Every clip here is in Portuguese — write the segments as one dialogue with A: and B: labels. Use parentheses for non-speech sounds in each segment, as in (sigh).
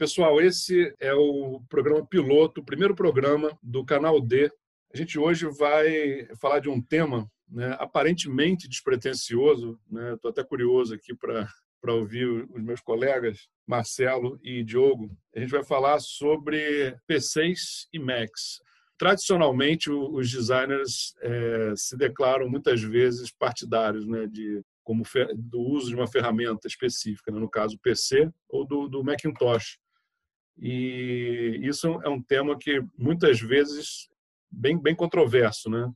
A: Pessoal, esse é o programa piloto, o primeiro programa do canal D. A gente hoje vai falar de um tema né, aparentemente despretensioso. Estou né? até curioso aqui para para ouvir os meus colegas Marcelo e Diogo. A gente vai falar sobre PCs e Macs. Tradicionalmente, os designers é, se declaram muitas vezes partidários né, de, como do uso de uma ferramenta específica, né, no caso PC ou do, do Macintosh. E isso é um tema que muitas vezes bem bem controverso, né?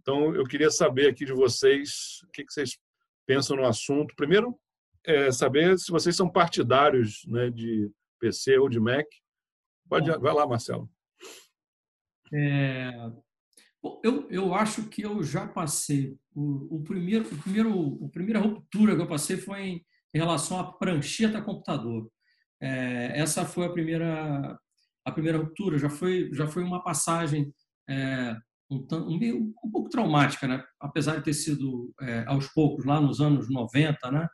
A: Então eu queria saber aqui de vocês o que vocês pensam no assunto. Primeiro, é saber se vocês são partidários, né, de PC ou de Mac. Pode, vai lá, Marcelo.
B: É, eu, eu acho que eu já passei. O, o, primeiro, o primeiro, a primeira ruptura que eu passei foi em, em relação à prancheta computador. É, essa foi a primeira, a primeira ruptura. Já foi, já foi uma passagem é, um, um, um, pouco traumática, né? apesar de ter sido é, aos poucos, lá nos anos 90, né?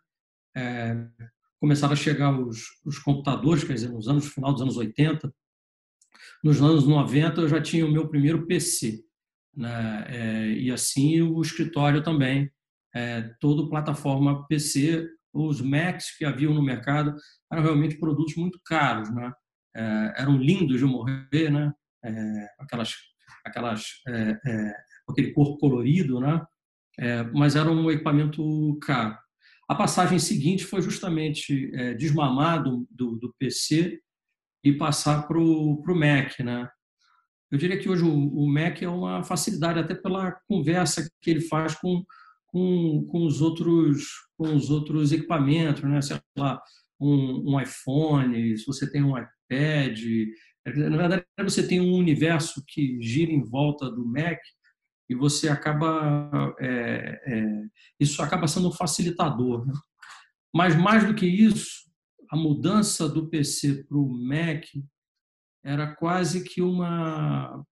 B: É, começaram a chegar os, os computadores, quer dizer, nos anos final dos anos 80. Nos anos 90 eu já tinha o meu primeiro PC né? É, e assim o escritório também, é, todo plataforma PC, os Macs que haviam no mercado eram realmente produtos muito caros, né? É, eram lindos de morrer, né? É, aquelas, aquelas, é, é, aquele corpo colorido, né? mas era um equipamento caro. A passagem seguinte foi justamente desmamar do, do, do PC e passar para o Mac, né? Eu diria que hoje o, o Mac é uma facilidade, até pela conversa que ele faz com, com, com, os, outros, com os outros equipamentos, né? sei lá, um, um iPhone, se você tem um iPad. Na verdade, você tem um universo que gira em volta do Mac e você acaba. É, é, isso acaba sendo um facilitador. Né? Mas mais do que isso, a mudança do PC para o Mac era quase que uma.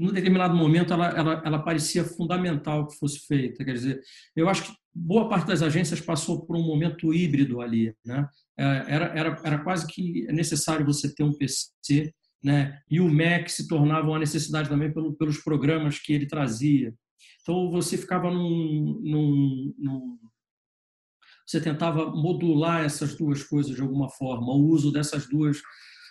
B: Num determinado momento, ela, ela, ela parecia fundamental que fosse feita. Quer dizer, eu acho que boa parte das agências passou por um momento híbrido ali. Né? É, era, era, era quase que necessário você ter um PC, né? e o Mac se tornava uma necessidade também pelo, pelos programas que ele trazia. Então, você ficava num, num, num você tentava modular essas duas coisas de alguma forma, o uso dessas duas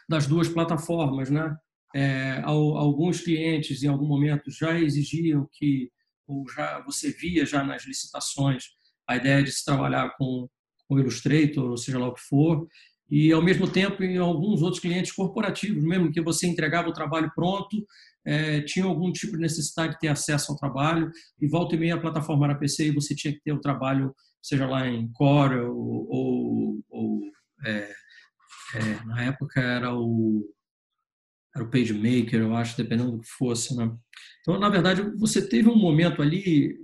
B: das duas plataformas, né? É, alguns clientes em algum momento já exigiam que ou já você via já nas licitações a ideia de se trabalhar com o Illustrator, ou seja lá o que for, e ao mesmo tempo em alguns outros clientes corporativos, mesmo que você entregava o trabalho pronto, é, tinha algum tipo de necessidade de ter acesso ao trabalho e volta e meia a plataforma era PC e você tinha que ter o trabalho, seja lá em Corel ou, ou é, é, na época era o era o PageMaker, eu acho, dependendo do que fosse, né? Então, na verdade, você teve um momento ali,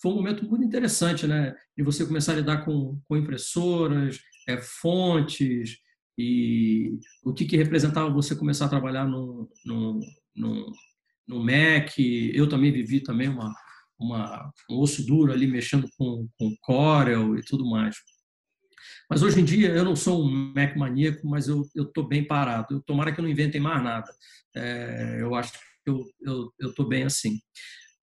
B: foi um momento muito interessante, né? De você começar a lidar com, com impressoras, é, fontes e o que, que representava você começar a trabalhar no, no, no, no Mac. Eu também vivi também uma, uma, um osso duro ali mexendo com, com Corel e tudo mais. Mas hoje em dia eu não sou um Mac maníaco, mas eu estou bem parado. Eu, tomara que eu não inventem mais nada. É, eu acho que eu estou bem assim.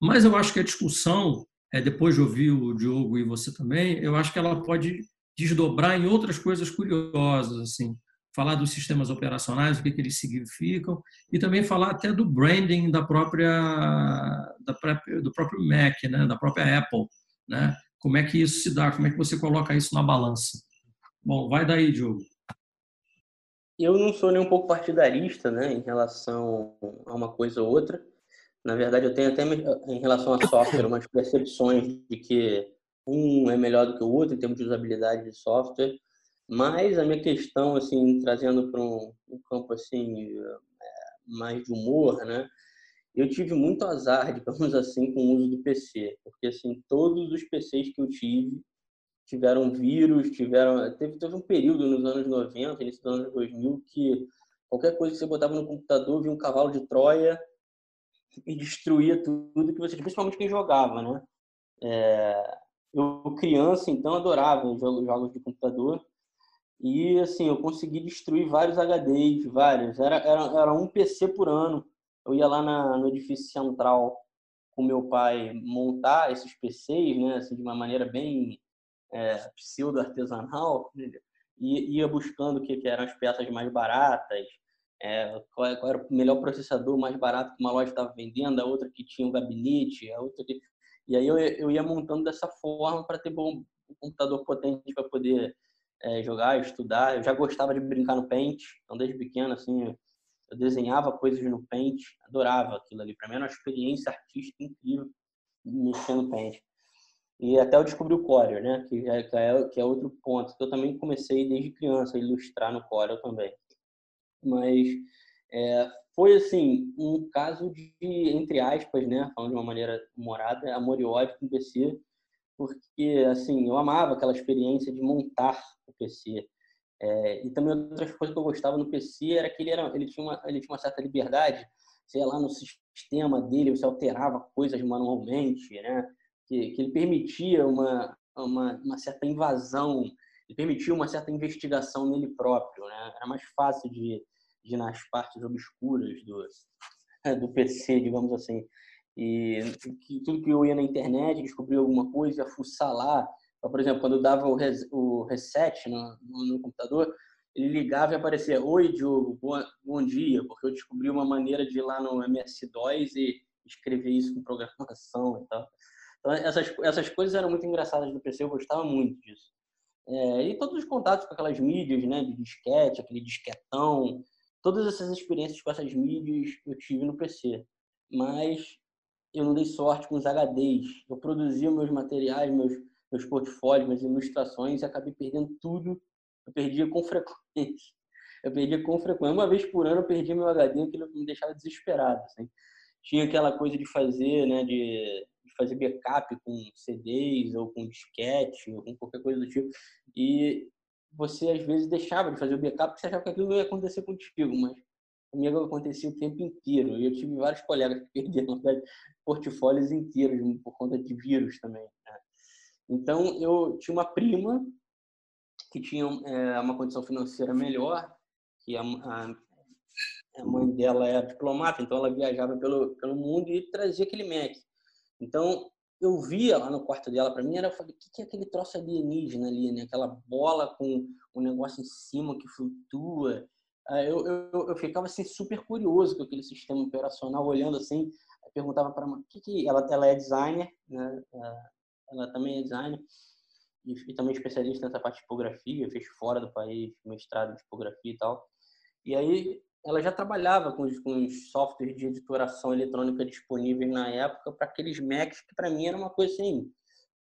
B: Mas eu acho que a discussão, é, depois de ouvir o Diogo e você também, eu acho que ela pode desdobrar em outras coisas curiosas, assim, falar dos sistemas operacionais, o que, que eles significam, e também falar até do branding da própria, da própria do próprio Mac, né, da própria Apple, né? Como é que isso se dá? Como é que você coloca isso na balança? Bom, vai daí, Diogo.
C: Eu não sou nem um pouco partidarista, né, em relação a uma coisa ou outra. Na verdade, eu tenho até em relação a software umas percepções de que um é melhor do que o outro em termos de usabilidade de software. Mas a minha questão, assim, trazendo para um, um, campo assim é, mais de humor, né? Eu tive muito azar, (laughs) digamos assim, com o uso do PC, porque assim todos os PCs que eu tive tiveram vírus, tiveram. Teve, teve um período nos anos 90, início dos anos 2000, que qualquer coisa que você botava no computador vinha um cavalo de Troia e destruía tudo que você. Principalmente quem jogava, né? É, eu, criança, então, adorava jogos, jogos de computador. E, assim, eu consegui destruir vários HDs, vários. Era, era, era um PC por ano. Eu ia lá na, no edifício central com meu pai montar esses PCs, né, assim, de uma maneira bem é, pseudo-artesanal, e ia buscando o que, que eram as peças mais baratas, é, qual, qual, era o melhor processador mais barato que uma loja estava vendendo, a outra que tinha um gabinete, a outra que... E aí eu, eu ia montando dessa forma para ter bom, um computador potente para poder é, jogar, estudar. Eu já gostava de brincar no Paint, então desde pequeno, assim, eu desenhava coisas no Paint, adorava aquilo ali. Para mim era uma experiência artística incrível mexer no Paint. E até eu descobri o Corel, né? Que é, que é, que é outro ponto. Que eu também comecei desde criança a ilustrar no Corel também. Mas é, foi, assim, um caso de, entre aspas, né? Falando de uma maneira humorada, amor e ódio com o PC. Porque, assim, eu amava aquela experiência de montar o PC. É, e também outras coisas que eu gostava no PC era que ele, era, ele, tinha, uma, ele tinha uma certa liberdade. Sei lá, no sistema dele, você alterava coisas manualmente, né? Que, que ele permitia uma, uma, uma, certa invasão, ele permitia uma certa investigação nele próprio. Né? Era mais fácil de, de ir nas partes obscuras do, (laughs) do PC, digamos assim. E que, tudo que eu ia na internet, descobria alguma coisa, ia fuçar lá. Então, por exemplo, quando eu dava o, res, o reset no, no, no, computador, ele ligava e aparecia: Oi, Diogo, bom, dia, porque eu descobri uma maneira de ir lá no MS-DOS e escrever isso com programação e tal. Então, essas, essas coisas eram muito engraçadas do PC, eu gostava muito disso. É, e todos os contatos com aquelas mídias, né, de disquete, aquele disquetão, todas essas experiências com essas mídias eu tive no PC. Mas eu não dei sorte com os HDs. Eu produzia meus materiais, meus, meus portfólios, minhas ilustrações e acabei perdendo tudo. Eu perdia com (laughs) frequência. Eu perdia com frequência. Uma vez por ano eu perdia meu HD, aquilo me deixava desesperado. Assim. Tinha aquela coisa de fazer, né, de fazer backup com CDs ou com disquete ou com qualquer coisa do tipo. E você às vezes deixava de fazer o backup porque você achava que aquilo ia acontecer contigo, mas comigo acontecia o tempo inteiro. E eu tive vários colegas que (laughs) perderam portfólios inteiros por conta de vírus também. Né? Então eu tinha uma prima que tinha é, uma condição financeira melhor, que a, a, a mãe dela era diplomata, então ela viajava pelo, pelo mundo e trazia aquele Mac. Então, eu via lá no quarto dela, para mim, era, eu falei, o que, que é aquele troço alienígena ali, né? Aquela bola com um negócio em cima que flutua. Eu, eu, eu ficava assim super curioso com aquele sistema operacional, olhando assim, perguntava para ela, que que ela, ela é designer, né? Ela também é designer e, também especialista nessa parte de tipografia, fez fora do país mestrado em tipografia e tal. E aí ela já trabalhava com os, com os softwares de editoração eletrônica disponíveis na época para aqueles Macs que para mim era uma coisa assim,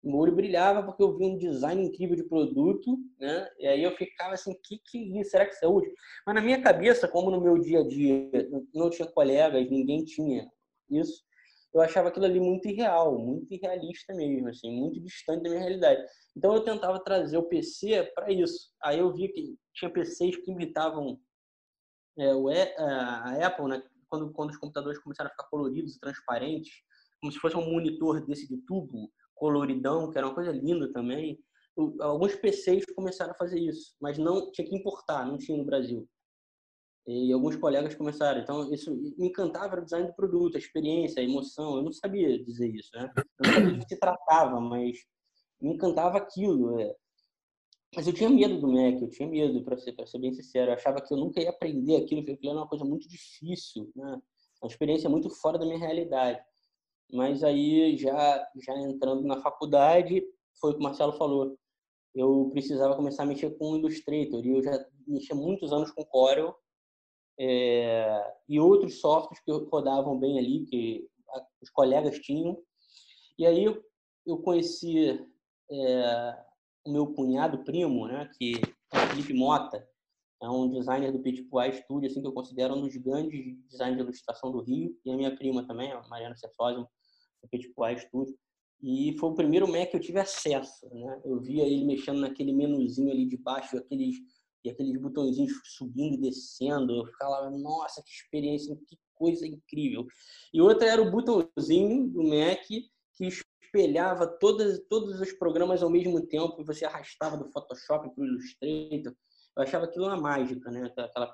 C: o olho brilhava porque eu vi um design incrível de produto, né? E aí eu ficava assim, que que é isso? Será que isso é útil? Mas na minha cabeça, como no meu dia a dia não tinha colegas, ninguém tinha isso, eu achava aquilo ali muito irreal, muito irrealista mesmo, assim, muito distante da minha realidade. Então eu tentava trazer o PC para isso. Aí eu vi que tinha PCs que imitavam é, o, a Apple, né, quando, quando os computadores começaram a ficar coloridos e transparentes, como se fosse um monitor desse de tubo, coloridão, que era uma coisa linda também. Alguns PCs começaram a fazer isso, mas não tinha que importar, não tinha no Brasil. E alguns colegas começaram. Então, isso me encantava o design do produto, a experiência, a emoção. Eu não sabia dizer isso, né? Eu não sabia do que se tratava, mas me encantava aquilo. É. Mas eu tinha medo do Mac, eu tinha medo, para ser, ser bem sincero. Eu achava que eu nunca ia aprender aquilo, que aquilo era uma coisa muito difícil, né? uma experiência muito fora da minha realidade. Mas aí, já, já entrando na faculdade, foi o que o Marcelo falou. Eu precisava começar a mexer com o Illustrator. E eu já mexia muitos anos com Corel é, e outros softwares que rodavam bem ali, que os colegas tinham. E aí eu, eu conheci é, o meu cunhado primo, né, que é o Felipe Mota, é um designer do Pois Studio, assim, que eu considero um dos grandes designers de ilustração do Rio, e a minha prima também, a Mariana Cefosio, do Pois Studio. E foi o primeiro Mac que eu tive acesso, né? Eu via ele mexendo naquele menuzinho ali de baixo, aqueles e aqueles botõezinhos subindo e descendo. Eu ficava, nossa, que experiência, que coisa incrível. E outra era o botãozinho do Mac que espelhava todas, todos os programas ao mesmo tempo e você arrastava do Photoshop para o Illustrator. eu achava aquilo uma mágica, né? Aquela,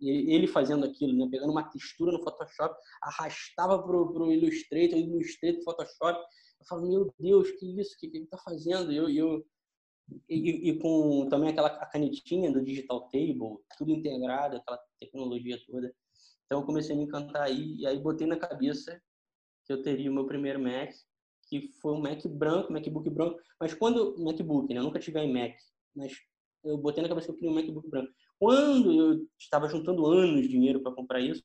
C: ele fazendo aquilo, né? Pegando uma textura no Photoshop, arrastava pro, pro Illustrator, Illustrator, Photoshop. Eu falo, meu Deus, que isso? que, que ele está fazendo? Eu, eu, e, e, com também aquela canetinha do Digital Table, tudo integrado, aquela tecnologia toda. Então eu comecei a me encantar aí, e aí botei na cabeça que eu teria o meu primeiro Mac, que foi um Mac branco, MacBook branco. Mas quando MacBook, né? Eu nunca tive iMac, mas eu botei na cabeça que eu queria um MacBook branco. Quando eu estava juntando anos de dinheiro para comprar isso,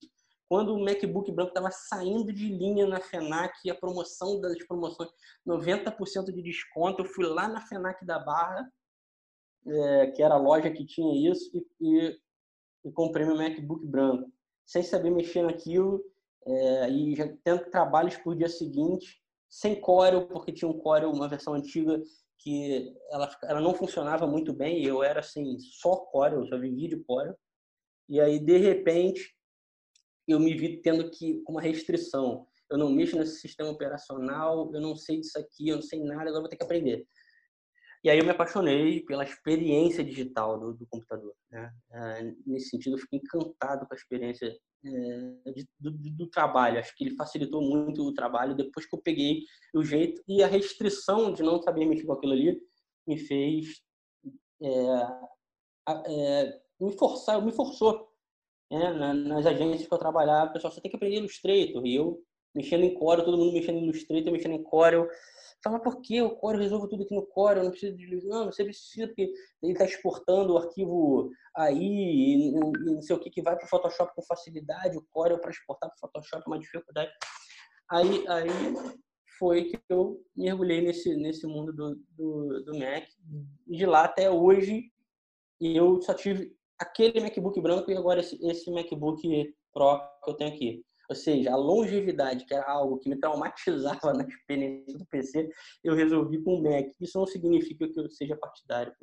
C: quando o MacBook branco estava saindo de linha na FENAC, a promoção das promoções, 90% de desconto, eu fui lá na FENAC da Barra, é, que era a loja que tinha isso, e, e, e, comprei meu MacBook branco, sem saber mexer naquilo, é, e já tendo trabalhos por dia seguinte, sem Corel, porque tinha um Corel, uma versão antiga, que ela, ela não funcionava muito bem, eu era assim, só Corel, só vivia de Corel. E aí, de repente, eu me vi tendo que, uma restrição, eu não mexo nesse sistema operacional, eu não sei disso aqui, eu não sei nada, agora vou ter que aprender. E aí eu me apaixonei pela experiência digital do, do computador. Né? É, nesse sentido, eu fiquei encantado com a experiência é, de, do, do, trabalho. Acho que ele facilitou muito o trabalho depois que eu peguei o jeito e a restrição de não saber mexer com aquilo ali me fez é, é, me forçar, me forçou. Né? nas agências que eu trabalhava, pessoal só tem que aprender Illustrator e eu mexendo em Corel, todo mundo mexendo em Illustrator, mexendo em Corel. Fala, por que o Corel resolve tudo aqui no Corel? Não precisa de. Não, você precisa, porque ele está exportando o arquivo aí, e, não sei o que, que vai para o Photoshop com facilidade. O Corel para exportar para o Photoshop é uma dificuldade. Aí, aí foi que eu mergulhei nesse, nesse mundo do, do, do Mac. De lá até hoje, eu só tive aquele MacBook branco e agora esse, esse MacBook Pro que eu tenho aqui. Ou seja, a longevidade, que era algo que me traumatizava (laughs) na experiência do PC, eu resolvi com o Mac. Isso não significa que eu seja partidário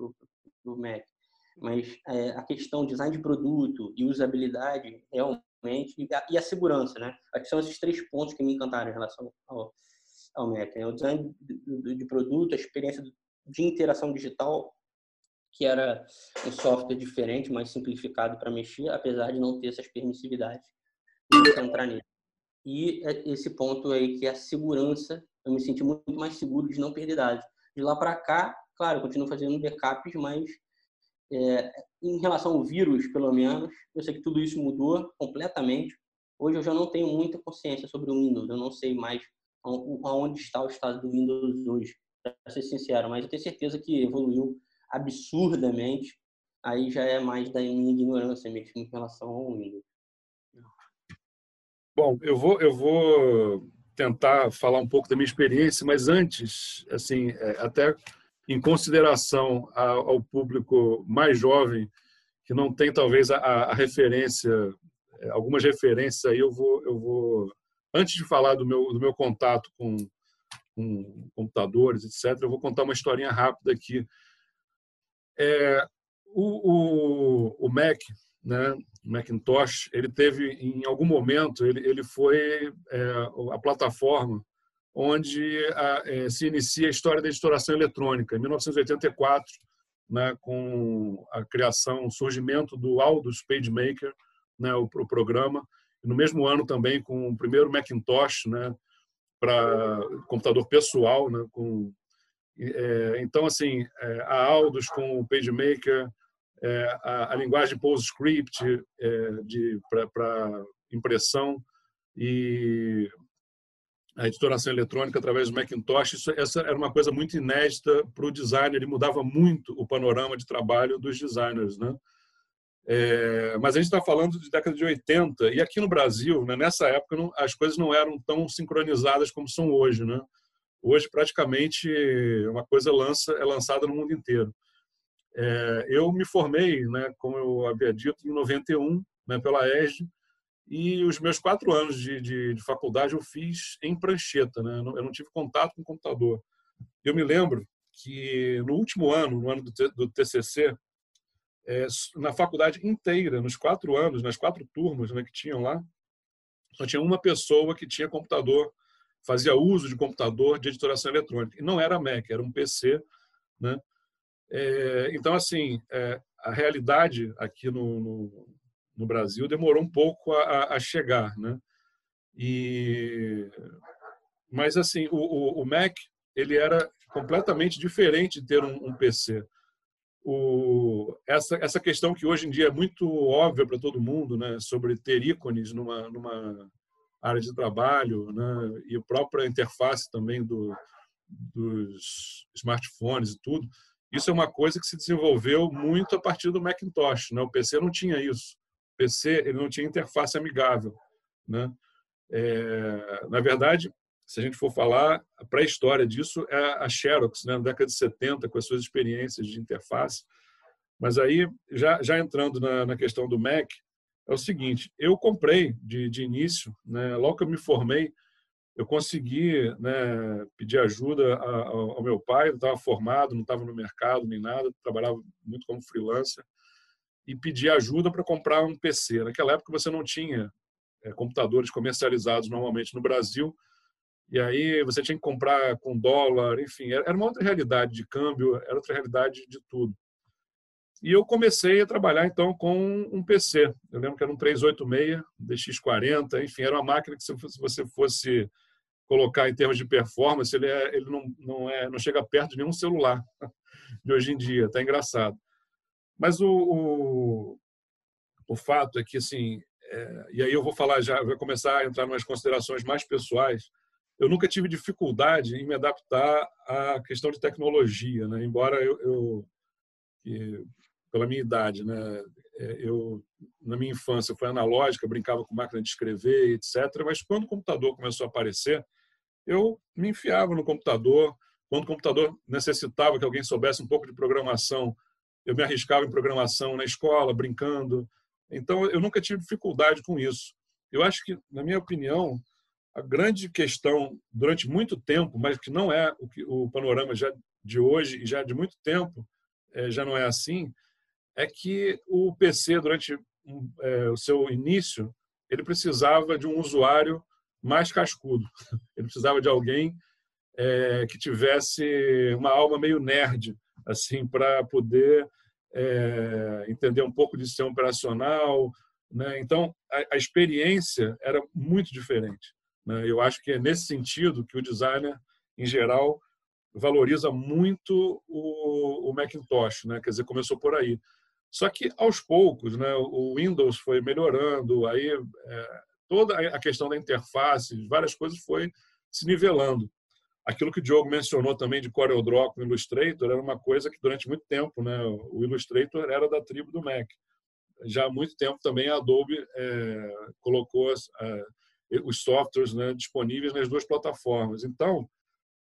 C: do Mac, mas é, a questão design de produto e usabilidade, realmente, e a, e a segurança, né? Que são esses três pontos que me encantaram em relação ao, ao Mac. Né? O design de, de produto, a experiência de interação digital, que era um software diferente, mais simplificado para mexer, apesar de não ter essas permissividades entrar nisso. E é esse ponto aí que é a segurança, eu me senti muito mais seguro de não perder dados. De lá para cá, claro, eu continuo fazendo backups, mas é, em relação ao vírus, pelo menos, eu sei que tudo isso mudou completamente. Hoje eu já não tenho muita consciência sobre o Windows, eu não sei mais aonde está o estado do Windows hoje, para ser sincero, mas eu tenho certeza que evoluiu absurdamente. Aí já é mais da minha ignorância mesmo em relação ao Windows.
A: Bom, eu vou, eu vou tentar falar um pouco da minha experiência, mas antes, assim, é, até em consideração ao público mais jovem, que não tem talvez a, a referência, é, algumas referências aí, eu vou, eu vou antes de falar do meu, do meu contato com, com computadores, etc., eu vou contar uma historinha rápida aqui. É, o, o, o Mac, né, Macintosh, ele teve, em algum momento, ele, ele foi é, a plataforma onde a, é, se inicia a história da editoração eletrônica. Em 1984, né, com a criação, o surgimento do Aldous PageMaker, né, o, o programa, no mesmo ano também com o primeiro Macintosh, né, para computador pessoal, né, com é, então assim é, a Aldous com o PageMaker é, a, a, linguagem PostScript é, para impressão e a editoração eletrônica através do Macintosh. Isso, essa era uma coisa muito inédita para o designer e mudava muito o panorama de trabalho dos designers. Né? É, mas a gente está falando de década de 80 e aqui no Brasil, né, nessa época, não, as coisas não eram tão sincronizadas como são hoje. Né? Hoje, praticamente, uma coisa lança, é lançada no mundo inteiro. É, eu me formei, né, como eu havia dito, em 91, né, pela ESD, e os meus quatro anos de, de, de, faculdade eu fiz em prancheta, né? eu não tive contato com computador. Eu me lembro que no último ano, no ano do, do TCC, é, na faculdade inteira, nos quatro anos, nas quatro turmas né, que tinham lá, só tinha uma pessoa que tinha computador, fazia uso de computador de editoração eletrônica. E não era Mac, era um PC, né? É, então, assim, é, a realidade aqui no, no, no, Brasil demorou um pouco a, a chegar, né? E mas assim o, o, Mac ele era completamente diferente de ter um, um PC. O, essa, essa questão que hoje em dia é muito óbvia para todo mundo, né, sobre ter ícones numa, numa área de trabalho, né, e a própria interface também do, dos smartphones e tudo, isso é uma coisa que se desenvolveu muito a partir do Macintosh. Né? O PC não tinha isso. O PC ele não tinha interface amigável. Né? É, na verdade, se a gente for falar, a pré-história disso é a Xerox, né? na década de 70, com as suas experiências de interface. Mas aí, já, já entrando na, na questão do Mac, é o seguinte: eu comprei de, de início, né? logo que eu me formei, eu consegui né, pedir ajuda ao meu pai, não estava formado, não estava no mercado nem nada, trabalhava muito como freelancer, e pedi ajuda para comprar um PC. Naquela época você não tinha é, computadores comercializados normalmente no Brasil, e aí você tinha que comprar com dólar, enfim, era uma outra realidade de câmbio, era outra realidade de tudo. E eu comecei a trabalhar então com um PC. Eu lembro que era um 386 DX40, enfim, era uma máquina que se você fosse colocar em termos de performance, ele, é, ele não, não, é, não chega perto de nenhum celular (laughs) de hoje em dia. Tá engraçado. Mas o, o, o fato é que, assim, é, e aí eu vou falar já, vou começar a entrar umas considerações mais pessoais. Eu nunca tive dificuldade em me adaptar à questão de tecnologia, né? embora eu, eu pela minha idade, né? É, eu na minha infância foi analógica, brincava com máquina de escrever, etc. Mas quando o computador começou a aparecer, eu me enfiava no computador. Quando o computador necessitava que alguém soubesse um pouco de programação, eu me arriscava em programação na escola, brincando. Então, eu nunca tive dificuldade com isso. Eu acho que, na minha opinião, a grande questão durante muito tempo, mas que não é o, que, o panorama já de hoje e já de muito tempo, é, já não é assim, é que o PC, durante é, o seu início, ele precisava de um usuário mais cascudo. (laughs) Ele precisava de alguém é, que tivesse uma alma meio nerd, assim, para poder é, entender um pouco de sistema operacional. Né? Então, a, a, experiência era muito diferente. Né? Eu acho que é nesse sentido que o designer, em geral, valoriza muito o, o Macintosh, né? quer dizer, começou por aí. Só que aos poucos, né, o Windows foi melhorando, aí é, toda a questão da interface, várias coisas foi se nivelando. Aquilo que o Diogo mencionou também de CorelDRAW com Illustrator era uma coisa que durante muito tempo, né, o Illustrator era da tribo do Mac. Já há muito tempo também a Adobe é, colocou as, é, os softwares né, disponíveis nas duas plataformas. Então,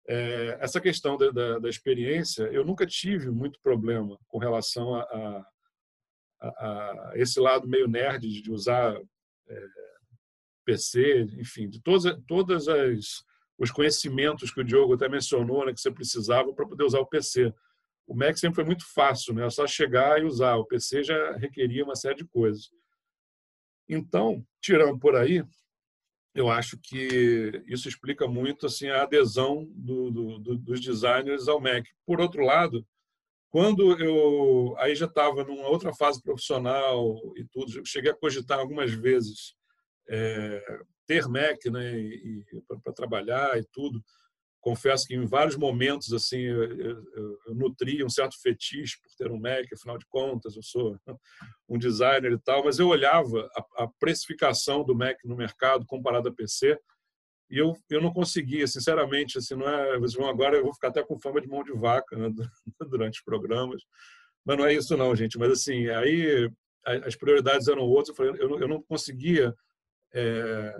A: é, essa questão da, da, da, experiência, eu nunca tive muito problema com relação a, a a, a esse lado meio nerd de usar é, PC, enfim, de todas, todas as os conhecimentos que o Diogo até mencionou, né, que você precisava para poder usar o PC. O Mac sempre foi muito fácil, né? É só chegar e usar. O PC já requeria uma série de coisas. Então, tirando por aí, eu acho que isso explica muito assim a adesão do, do, do, dos designers ao Mac. Por outro lado, quando eu aí já estava numa outra fase profissional e tudo, cheguei a cogitar algumas vezes é, ter Mac, né, para trabalhar e tudo. Confesso que em vários momentos assim eu, eu, eu nutria um certo fetiche por ter um Mac, afinal de contas eu sou (laughs) um designer e tal, mas eu olhava a, a precificação do Mac no mercado comparado a PC e eu, eu não conseguia, sinceramente, assim, não é, vocês vão agora, eu vou ficar até com fama de mão de vaca né, (laughs) durante os programas, mas não é isso não, gente. Mas assim, aí as prioridades eram outras, eu, falei, eu, eu não conseguia é,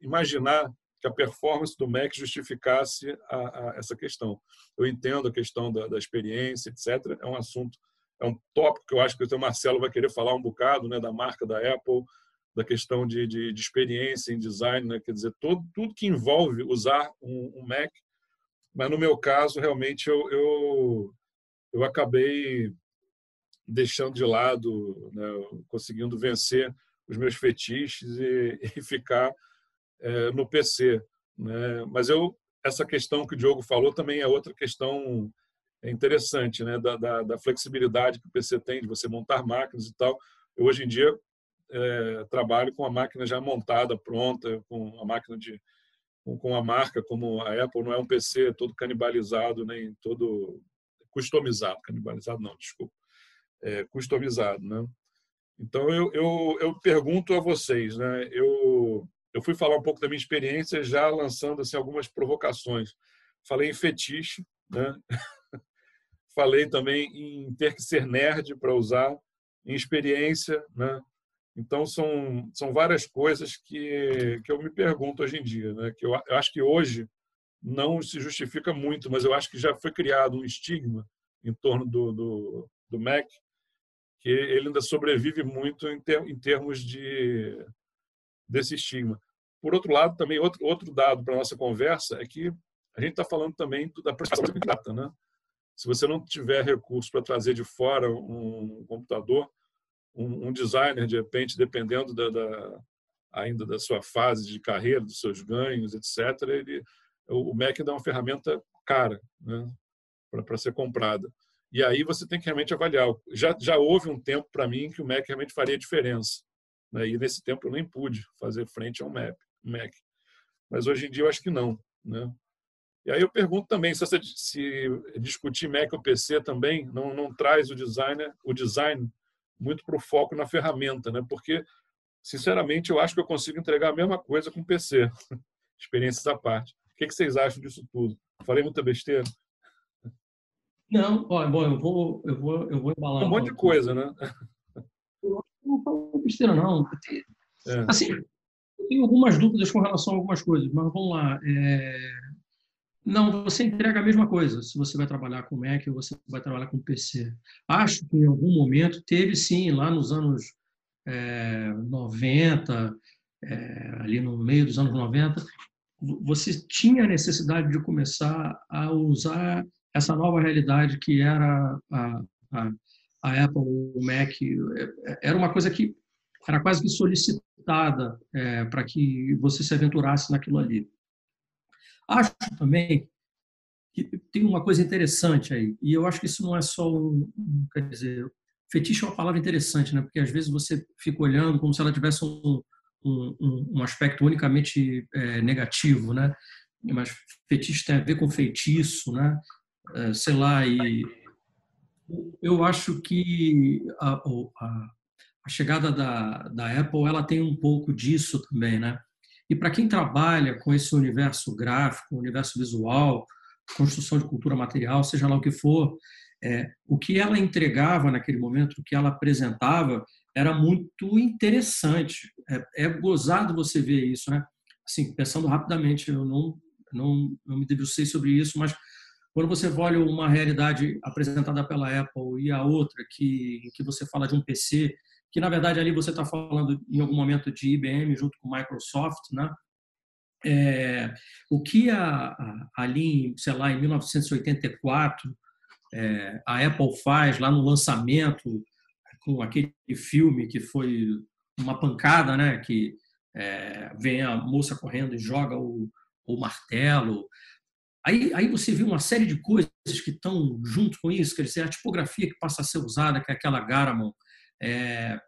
A: imaginar que a performance do Mac justificasse a, a essa questão. Eu entendo a questão da, da, experiência, etc. É um assunto, é um tópico que eu acho que o Marcelo vai querer falar um bocado, né, da marca da Apple, da questão de, de, de experiência em design, né? quer dizer, todo, tudo que envolve usar um, um Mac. Mas no meu caso, realmente, eu, eu, eu acabei deixando de lado, né? conseguindo vencer os meus fetiches e, (laughs) e ficar é, no PC. Né? Mas eu essa questão que o Diogo falou também é outra questão é interessante, né? Da, da, da, flexibilidade que o PC tem de você montar máquinas e tal. Eu, hoje em dia, é, trabalho com a máquina já montada, pronta, com a máquina de com, a marca como a Apple, não é um PC todo canibalizado, nem todo customizado. Canibalizado não, desculpa. É, customizado, né? Então, eu, eu, eu pergunto a vocês, né? Eu, eu fui falar um pouco da minha experiência já lançando assim, algumas provocações. Falei em fetiche, né? (laughs) falei também em ter que ser nerd para usar, em experiência, né? Então são são várias coisas que que eu me pergunto hoje em dia, né? Que eu, eu acho que hoje não se justifica muito, mas eu acho que já foi criado um estigma em torno do, do, do Mac que ele ainda sobrevive muito em, ter, em termos de desse estigma. Por outro lado, também outro outro dado para nossa conversa é que a gente está falando também da prestação de data, né? Se você não tiver recurso para trazer de fora um computador, um, um designer, de repente, dependendo da, da, ainda da sua fase de carreira, dos seus ganhos, etc., ele, o Mac dá uma ferramenta cara né, para ser comprada. E aí você tem que realmente avaliar. Já, já houve um tempo para mim que o Mac realmente faria diferença. Né? E nesse tempo eu nem pude fazer frente a um Mac. Mas hoje em dia eu acho que não. Né? E aí eu pergunto também se, se discutir Mac ou PC também não, não traz o designer, o design muito para o foco na ferramenta, né? Porque sinceramente eu acho que eu consigo entregar a mesma coisa com PC, (laughs) experiências à parte. O que, que vocês acham disso tudo? Falei muita besteira?
B: Não, ó, bom, eu vou, eu vou, eu vou embalar.
A: Um monte de coisa, né?
B: Eu não falo besteira não. É. Assim, eu tenho algumas dúvidas com relação a algumas coisas, mas vamos lá. É não, você entrega a mesma coisa se você vai trabalhar com Mac ou você vai trabalhar com PC. Acho que em algum momento teve sim, lá nos anos é, 90, é, ali no meio dos anos 90, você tinha a necessidade de começar a usar essa nova realidade que era a, a, a Apple, o Mac. Era uma coisa que era quase que solicitada é, para que você se aventurasse naquilo ali. Acho também que tem uma coisa interessante aí, e eu acho que isso não é só um, quer dizer, fetiche é uma palavra interessante, né? Porque às vezes você fica olhando como se ela tivesse um, um, um aspecto unicamente é, negativo, né? Mas fetiche tem a ver com feitiço, né? É, sei lá, e eu acho que a, a, a chegada da, da Apple ela tem um pouco disso também, né? E para quem trabalha com esse universo gráfico, universo visual, construção de cultura material, seja lá o que for, é, o que ela entregava naquele momento, o que ela apresentava, era muito interessante. É, é gozado você ver isso, né? Assim, pensando rapidamente, eu não, não, não me debrucei sobre isso, mas quando você olha uma realidade apresentada pela Apple e a outra que, que você fala de um PC que na verdade ali você está falando em algum momento de IBM junto com Microsoft, né? É, o que a, a, ali, sei lá, em 1984, é, a Apple faz lá no lançamento com aquele filme que foi uma pancada, né? Que é, vem a moça correndo e joga o, o martelo. Aí, aí você vê uma série de coisas que estão junto com isso, quer dizer, a tipografia que passa a ser usada, que é aquela Garamond, é,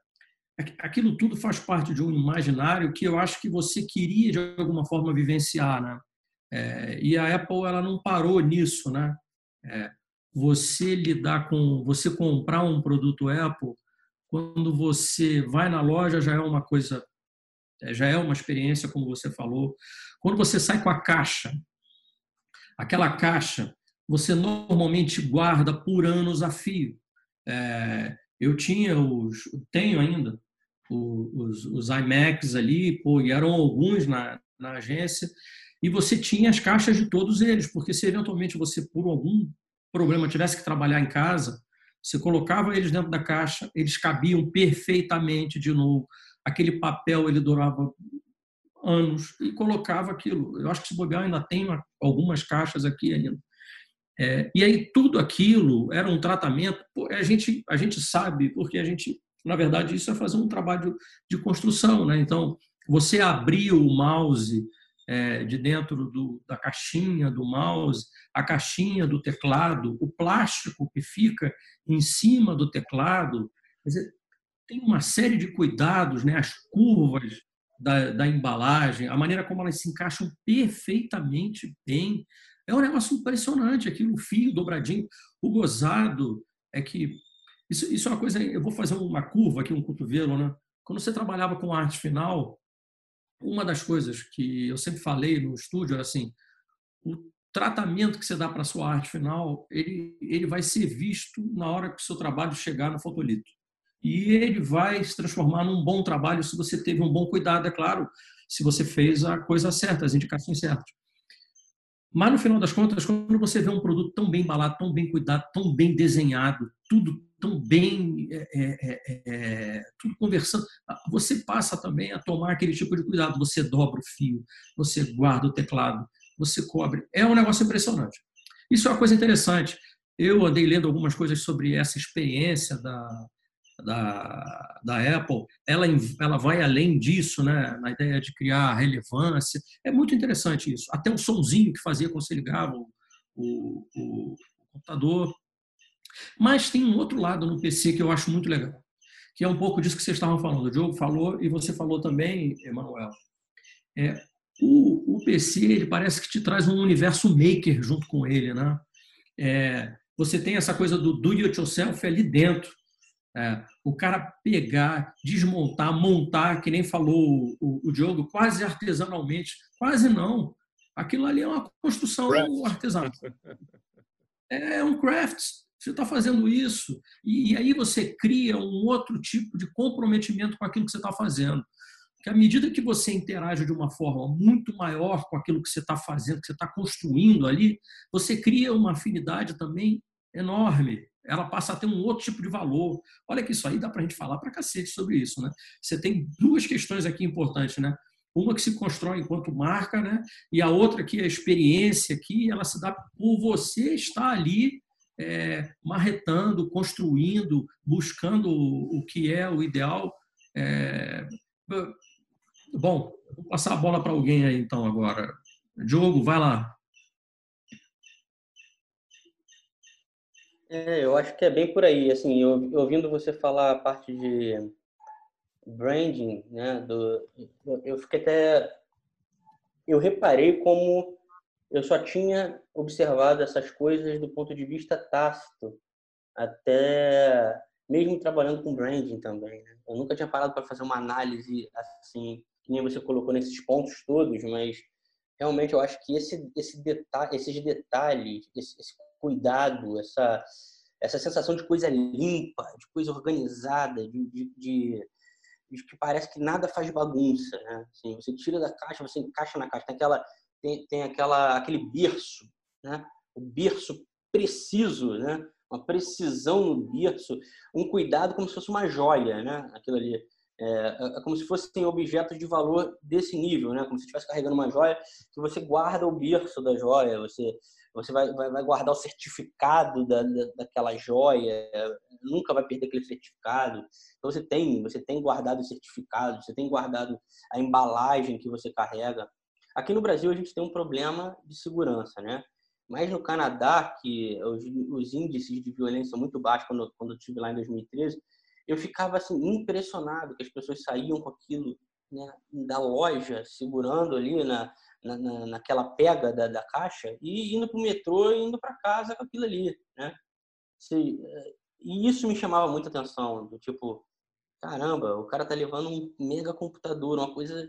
B: aquilo tudo faz parte de um imaginário que eu acho que você queria de alguma forma vivenciar, né? É, e a Apple ela não parou nisso, né? É, você lidar com, você comprar um produto Apple, quando você vai na loja já é uma coisa, é, já é uma experiência, como você falou. Quando você sai com a caixa, aquela caixa, você normalmente guarda por anos a fio. É, eu tinha os, tenho ainda os, os iMacs ali, pô, e eram alguns na, na agência, e você tinha as caixas de todos eles, porque se eventualmente você, por algum problema, tivesse que trabalhar em casa, você colocava eles dentro da caixa, eles cabiam perfeitamente de novo. Aquele papel ele durava anos e colocava aquilo. Eu acho que se bobear ainda tem algumas caixas aqui ainda. É, e aí tudo aquilo era um tratamento. A gente a gente sabe porque a gente na verdade isso é fazer um trabalho de construção, né? Então você abrir o mouse é, de dentro do, da caixinha do mouse, a caixinha do teclado, o plástico que fica em cima do teclado. Quer dizer, tem uma série de cuidados, né? as curvas da, da embalagem, a maneira como elas se encaixam perfeitamente bem. É um negócio impressionante aquilo, o fio dobradinho. O gozado é que. Isso, isso é uma coisa. Eu vou fazer uma curva aqui, um cotovelo, né? Quando você trabalhava com arte final, uma das coisas que eu sempre falei no estúdio era assim: o tratamento que você dá para a sua arte final, ele, ele vai ser visto na hora que o seu trabalho chegar no fotolito. E ele vai se transformar num bom trabalho se você teve um bom cuidado, é claro, se você fez a coisa certa, as indicações certas. Mas, no final das contas, quando você vê um produto tão bem embalado, tão bem cuidado, tão bem desenhado, tudo tão bem, é, é, é, é, tudo conversando, você passa também a tomar aquele tipo de cuidado. Você dobra o fio, você guarda o teclado, você cobre. É um negócio impressionante. Isso é uma coisa interessante. Eu andei lendo algumas coisas sobre essa experiência da, da, da Apple, ela, ela vai além disso, né? na ideia de criar relevância. É muito interessante isso. Até o sonzinho que fazia quando você ligava o, o, o computador. Mas tem um outro lado no PC que eu acho muito legal, que é um pouco disso que vocês estavam falando. O Diogo falou e você falou também, Emanuel. É, o, o, PC ele parece que te traz um universo maker junto com ele, né? É, você tem essa coisa do do it yourself ali dentro. É, o cara pegar, desmontar, montar, que nem falou o, o, Diogo, quase artesanalmente. Quase não. Aquilo ali é uma construção craft. artesanal. (laughs) É um craft. Você está fazendo isso. E, e aí você cria um outro tipo de comprometimento com aquilo que você está fazendo. Que à medida que você interage de uma forma muito maior com aquilo que você está fazendo, que você está construindo ali, você cria uma afinidade também enorme ela passa a ter um outro tipo de valor. Olha que isso aí dá para a gente falar para cacete sobre isso. Né? Você tem duas questões aqui importantes. Né? Uma que se constrói enquanto marca, né? e a outra que é a experiência que ela se dá por você estar ali é, marretando, construindo, buscando o, o que é o ideal. É... Bom, vou passar a bola para alguém aí então agora. Diogo, vai lá.
C: É, eu acho que é bem por aí. Assim, eu, ouvindo você falar a parte de branding, né? Do, eu fiquei até, eu reparei como eu só tinha observado essas coisas do ponto de vista tácito, até mesmo trabalhando com branding também. Né? Eu nunca tinha parado para fazer uma análise assim, que nem você colocou nesses pontos todos, mas realmente eu acho que esse, esse detalhe, esses detalhes, esse, esse cuidado, essa, essa sensação de coisa limpa, de coisa organizada, de, de, de, de que parece que nada faz bagunça. Né? Assim, você tira da caixa, você encaixa na caixa, tem, aquela, tem, tem aquela, aquele berço, né? o berço preciso, né? uma precisão no berço, um cuidado como se fosse uma joia, né? aquilo ali. É, é, como se fossem objetos de valor desse nível, né? Como se estivesse carregando uma joia, que você guarda o berço da joia, você você vai, vai, vai guardar o certificado da, da, daquela joia, nunca vai perder aquele certificado. Então você tem, você tem guardado o certificado, você tem guardado a embalagem que você carrega. Aqui no Brasil a gente tem um problema de segurança, né? Mas no Canadá, que os, os índices de violência são muito baixos quando, quando eu estive lá em 2013, eu ficava assim impressionado que as pessoas saíam com aquilo né, da loja, segurando ali na, na, na, naquela pega da, da caixa e indo para o metrô e indo para casa com aquilo ali, né? Se, e isso me chamava muita atenção, do tipo, caramba, o cara tá levando um mega computador, uma coisa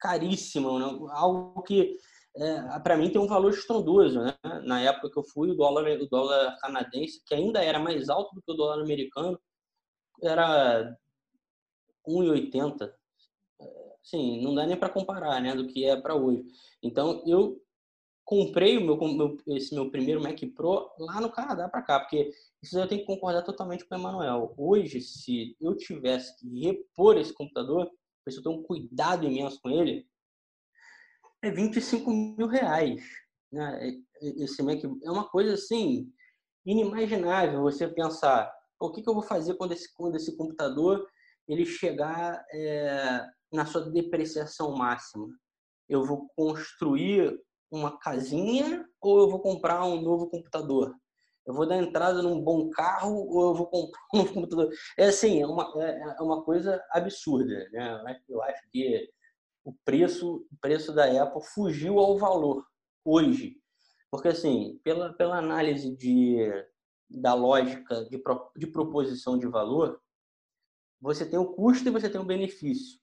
C: caríssima, né? algo que é, para mim tem um valor estrondoso, né? Na época que eu fui, o dólar, o dólar canadense, que ainda era mais alto do que o dólar americano, era 1,80, sim, não dá nem para comparar, né, do que é para hoje. Então, eu comprei o meu, meu, esse meu primeiro Mac Pro lá no Canadá para cá, porque isso eu tenho que concordar totalmente com o Emanuel. Hoje, se eu tivesse que repor esse computador, se eu tenho um cuidado imenso com ele, é 25 mil reais. Né? Esse Mac é uma coisa assim inimaginável você pensar o que, que eu vou fazer quando esse, quando esse computador ele chegar é, na sua depreciação máxima. eu vou construir uma casinha ou eu vou comprar um novo computador? Eu vou dar entrada num bom carro ou eu vou comprar (laughs) um computador? É assim, é uma, é, é uma coisa absurda. Né? Eu acho que o preço, o preço da Apple fugiu ao valor hoje. Porque, assim, pela, pela análise de, da lógica de, de proposição de valor, você tem o custo e você tem o benefício.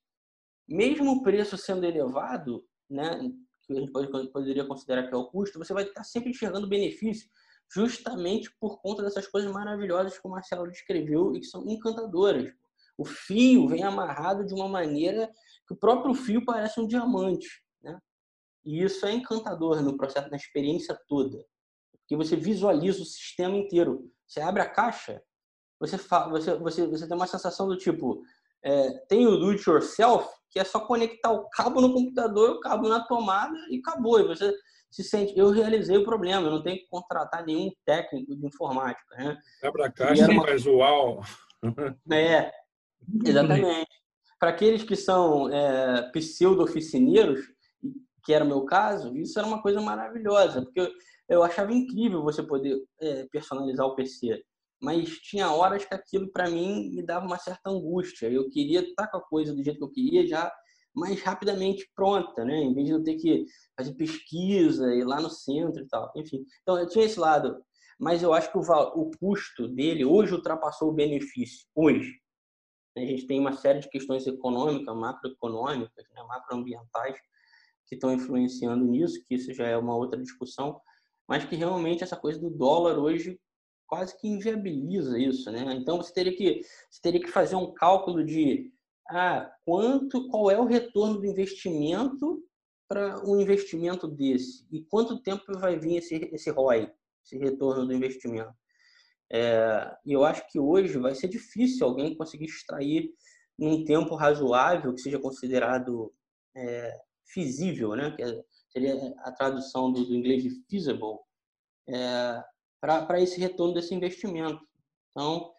C: Mesmo o preço sendo elevado, né, que a gente pode, poderia considerar que é o custo, você vai estar sempre enxergando benefício, justamente por conta dessas coisas maravilhosas que o Marcelo descreveu e que são encantadoras. O fio vem amarrado de uma maneira que o próprio fio parece um diamante, né? E isso é encantador no processo, na experiência toda, porque você visualiza o sistema inteiro. Você abre a caixa, você você você, você tem uma sensação do tipo é, tem o do it yourself que é só conectar o cabo no computador, o cabo na tomada e acabou. E você se sente, eu realizei o problema, eu não tenho que contratar nenhum técnico de informática. Né?
A: Abre a caixa e mais uau. (laughs)
C: É, exatamente. Para aqueles que são é, pseudo-oficineiros, que era o meu caso, isso era uma coisa maravilhosa, porque eu, achava incrível você poder é, personalizar o PC mas tinha horas que aquilo para mim me dava uma certa angústia. Eu queria estar com a coisa do jeito que eu queria já mais rapidamente pronta, né? Em vez de eu ter que fazer pesquisa ir lá no centro e tal. Enfim, então eu tinha esse lado, mas eu acho que o, o custo dele hoje ultrapassou o benefício. Hoje, a gente tem uma série de questões econômicas, macroeconômicas, né? macroambientais que estão influenciando nisso, que isso já é uma outra discussão, mas que realmente essa coisa do dólar hoje quase que inviabiliza isso, né? Então você teria que você teria que fazer um cálculo de ah, quanto, qual é o retorno do investimento para um investimento desse e quanto tempo vai vir esse esse ROI, esse retorno do investimento. É, e eu acho que hoje vai ser difícil alguém conseguir extrair num tempo razoável que seja considerado é, né? Que é, seria a tradução do, do inglês de feasible. É, para esse retorno desse investimento. Então,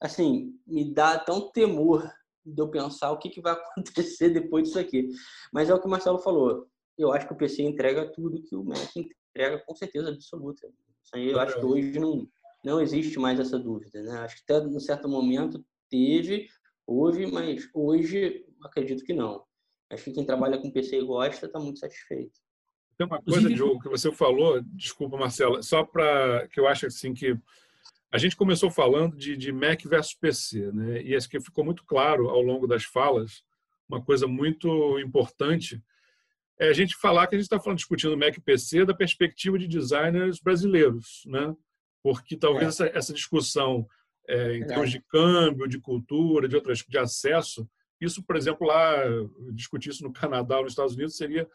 C: assim, me dá tão temor de eu pensar o que, que vai (laughs) acontecer depois disso aqui. Mas é o que o Marcelo falou. Eu acho que o PC entrega tudo que o Mac entrega com certeza absoluta. Eu acho que hoje não, não existe mais essa dúvida. Né? Acho que até em certo momento teve, houve, mas hoje acredito que não. Acho que quem trabalha com PC e gosta está muito satisfeito.
A: Tem uma coisa, Diogo, que você falou, desculpa, Marcela, só para que eu acho assim que a gente começou falando de, de Mac versus PC, né? E acho que ficou muito claro ao longo das falas uma coisa muito importante é a gente falar que a gente está falando discutindo Mac e PC da perspectiva de designers brasileiros, né? Porque talvez é. essa, essa discussão é, em termos de câmbio, de cultura, de outras de acesso, isso, por exemplo, lá discutir isso no Canadá ou nos Estados Unidos seria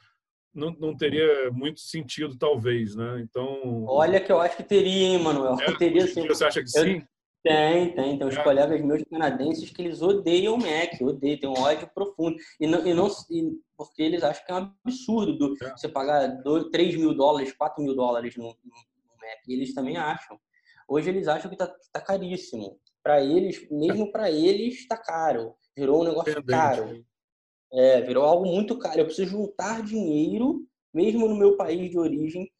A: não, não teria muito sentido, talvez, né? Então.
C: Olha que eu acho que teria, hein, Manuel? É, (laughs) teria sim.
A: Você acha que eu... sim?
C: Tem, tem. Tem uns é. colegas meus canadenses que eles odeiam o Mac, odeiam, tem um ódio profundo. E não, e não e porque eles acham que é um absurdo do, é. você pagar 2, 3 mil dólares, 4 mil dólares no, no, Mac. E eles também acham. Hoje eles acham que está tá caríssimo. Para eles, mesmo para eles, está caro. Virou um negócio caro. É, virou algo muito caro. Eu preciso juntar dinheiro, mesmo no meu país de origem,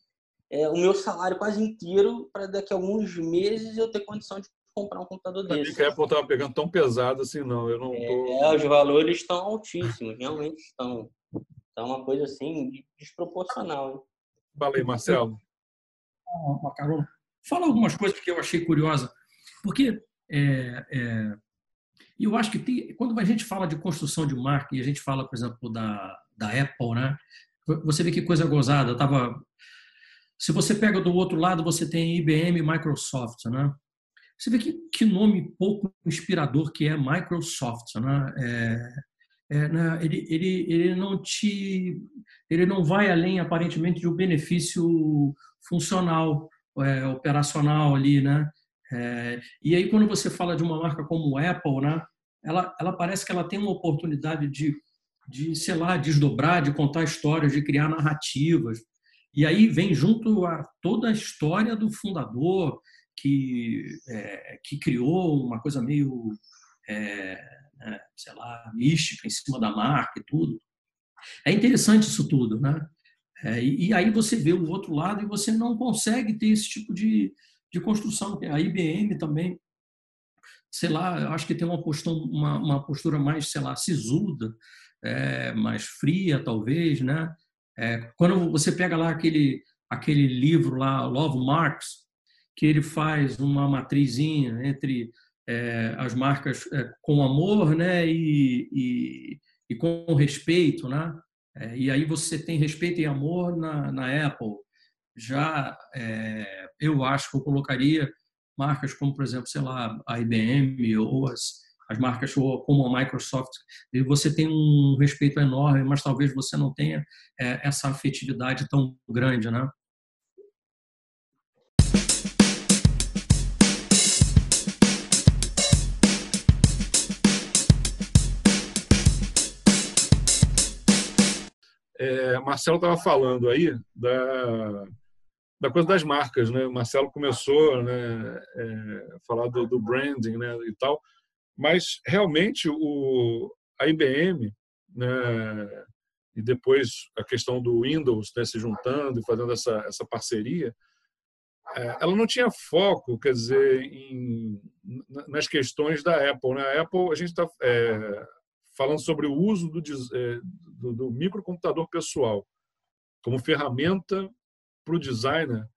C: é, o meu salário quase inteiro, para daqui a alguns meses eu ter condição de comprar um computador desse.
A: Eu que a Apple estava pegando tão pesado assim, não. Eu não tô...
C: É, os valores estão altíssimos, realmente estão. Então, uma coisa assim desproporcional. Hein?
A: Falei, Marcelo.
B: Carol, fala algumas coisas que eu achei curiosa. Porque é, é, e eu acho que tem, quando a gente fala de construção de marca e a gente fala, por exemplo, da, da Apple, né? Você vê que coisa gozada. Eu tava, se você pega do outro lado, você tem IBM e Microsoft, né? Você vê que, que nome pouco inspirador que é Microsoft, né? É, é, né? Ele, ele, ele não te, ele não vai além aparentemente de um benefício funcional, é, operacional ali, né? É, e aí, quando você fala de uma marca como Apple, né, ela, ela parece que ela tem uma oportunidade de, de, sei lá, desdobrar, de contar histórias, de criar narrativas. E aí vem junto a toda a história do fundador, que, é, que criou uma coisa meio, é, é, sei lá, mística em cima da marca e tudo. É interessante isso tudo, né? É, e, aí você vê o outro lado e você não consegue ter esse tipo de, de construção. A IBM também, sei lá, acho que tem uma postura, uma, uma postura mais, sei lá, sisuda, é, mais fria, talvez, né? É, quando você pega lá aquele, aquele livro lá, Love Marks, que ele faz uma matrizinha entre é, as marcas é, com amor né, e, e, e, com respeito. Né? É, e aí você tem respeito e amor na, na Apple. Já é, eu acho que eu colocaria marcas como, por exemplo, sei lá, a IBM ou as, as marcas como a Microsoft, e você tem um respeito enorme, mas talvez você não tenha é, essa afetividade tão grande, né?
A: É, Marcelo estava falando aí da, da coisa das marcas, né? O Marcelo começou né, é, a falar do, do, branding né, e tal, mas realmente o, a IBM né, e depois a questão do Windows né, se juntando e fazendo essa, essa parceria, é, ela não tinha foco, quer dizer, em, nas questões da Apple. Né? A Apple, a gente está é, falando sobre o uso do, é, do, do microcomputador pessoal como ferramenta para o designer.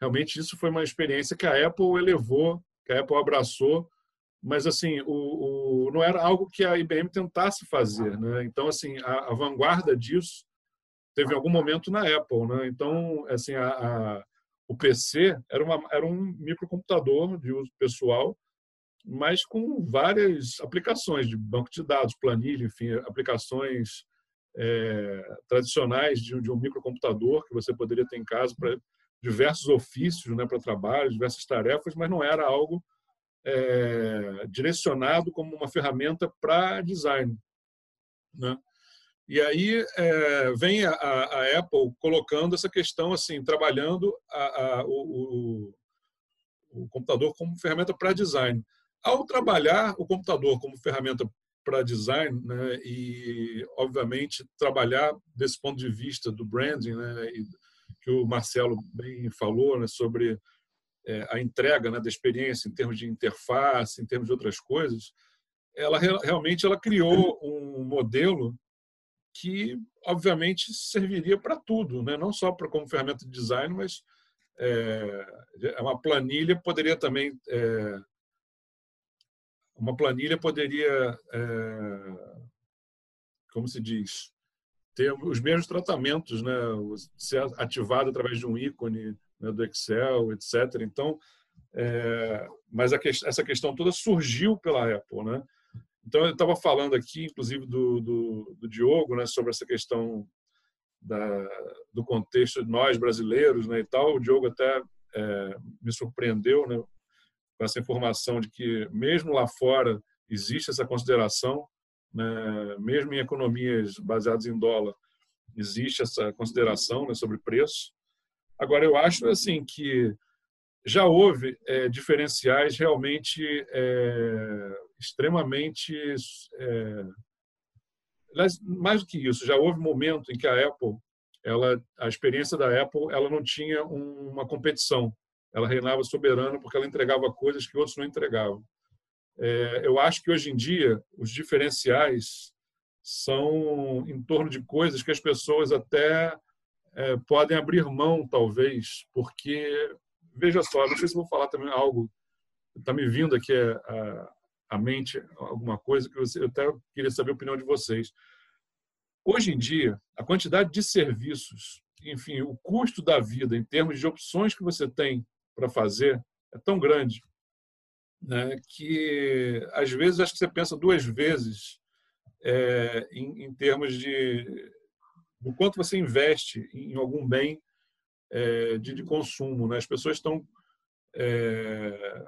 A: Realmente isso foi uma experiência que a Apple elevou, que a Apple abraçou, mas assim o, o não era algo que a IBM tentasse fazer, né? Então assim a, a vanguarda disso teve algum momento na Apple, né? Então assim a, a o PC era uma era um microcomputador de uso pessoal mas com várias aplicações de banco de dados, planilha, enfim, aplicações é, tradicionais de, de, um microcomputador que você poderia ter em casa para diversos ofícios, né, para trabalho, diversas tarefas, mas não era algo é, direcionado como uma ferramenta para design. Né? E aí é, vem a, a, Apple colocando essa questão assim, trabalhando a, a, o, o, o computador como ferramenta para design. Ao trabalhar o computador como ferramenta para design, né, e obviamente trabalhar desse ponto de vista do branding, né, e que o Marcelo bem falou né, sobre é, a entrega né, da experiência em termos de interface, em termos de outras coisas, ela realmente ela criou um modelo que obviamente serviria para tudo, né? não só para como ferramenta de design, mas é, uma planilha poderia também é, uma planilha poderia, é, como se diz, ter os mesmos tratamentos, né? ser ativado através de um ícone né, do Excel, etc. Então, é, mas que, essa questão toda surgiu pela Apple, né? Então, eu estava falando aqui, inclusive, do, do, do, Diogo, né, sobre essa questão da, do contexto de nós brasileiros né, e tal. O Diogo até é, me surpreendeu, né, com essa informação de que, mesmo lá fora, existe essa consideração, né? mesmo em economias baseadas em dólar, existe essa consideração né, sobre preço. Agora, eu acho assim que já houve é, diferenciais realmente é, extremamente. É, mais do que isso, já houve momento em que a Apple, ela, a experiência da Apple, ela não tinha uma competição ela reinava soberana porque ela entregava coisas que outros não entregavam. É, eu acho que hoje em dia os diferenciais são em torno de coisas que as pessoas até é, podem abrir mão, talvez, porque, veja só, não sei se vou falar também algo, está me vindo aqui a, a, mente, alguma coisa que eu até queria saber a opinião de vocês. Hoje em dia, a quantidade de serviços, enfim, o custo da vida em termos de opções que você tem para fazer é tão grande né, que às vezes acho que você pensa duas vezes é, em, em, termos de do quanto você investe em algum bem é, de, de, consumo. Né? As pessoas estão é,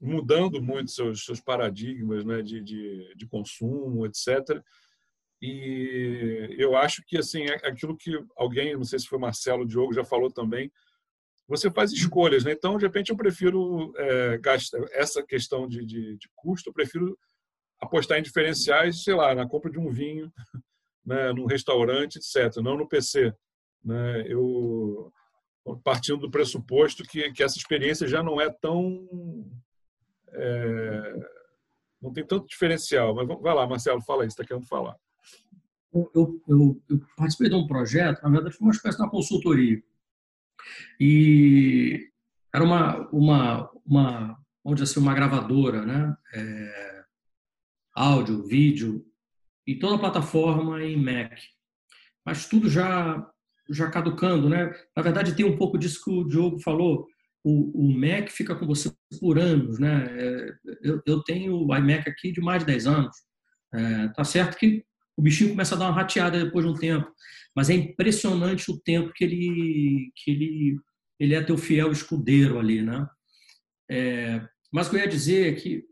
A: mudando muito seus, seus paradigmas né, de, de, de, consumo, etc. E eu acho que assim é aquilo que alguém, não sei se foi Marcelo Diogo, já falou também, você faz escolhas. Né? Então, de repente, eu prefiro é, gastar essa questão de, de, de, custo, eu prefiro apostar em diferenciais, sei lá, na compra de um vinho, (laughs) né, num restaurante, etc., não no PC. Né? Eu partindo do pressuposto que, que essa experiência já não é tão é, não tem tanto diferencial. Mas vai lá, Marcelo, fala aí, você está querendo falar.
B: Eu, eu, eu, participei de um projeto, na verdade foi uma espécie de uma consultoria. E era uma, uma, uma onde assim, uma gravadora, né? É, áudio, vídeo, e toda a plataforma em Mac. Mas tudo já já caducando, né? Na verdade, tem um pouco disso que o Diogo falou. O, o Mac fica com você por anos, né? É, eu, eu tenho o iMac aqui de mais de 10 anos. É, tá certo que o bichinho começa a dar uma rateada depois de um tempo, mas é impressionante o tempo que ele que ele ele é teu fiel escudeiro ali, né? É, mas o que eu ia dizer é que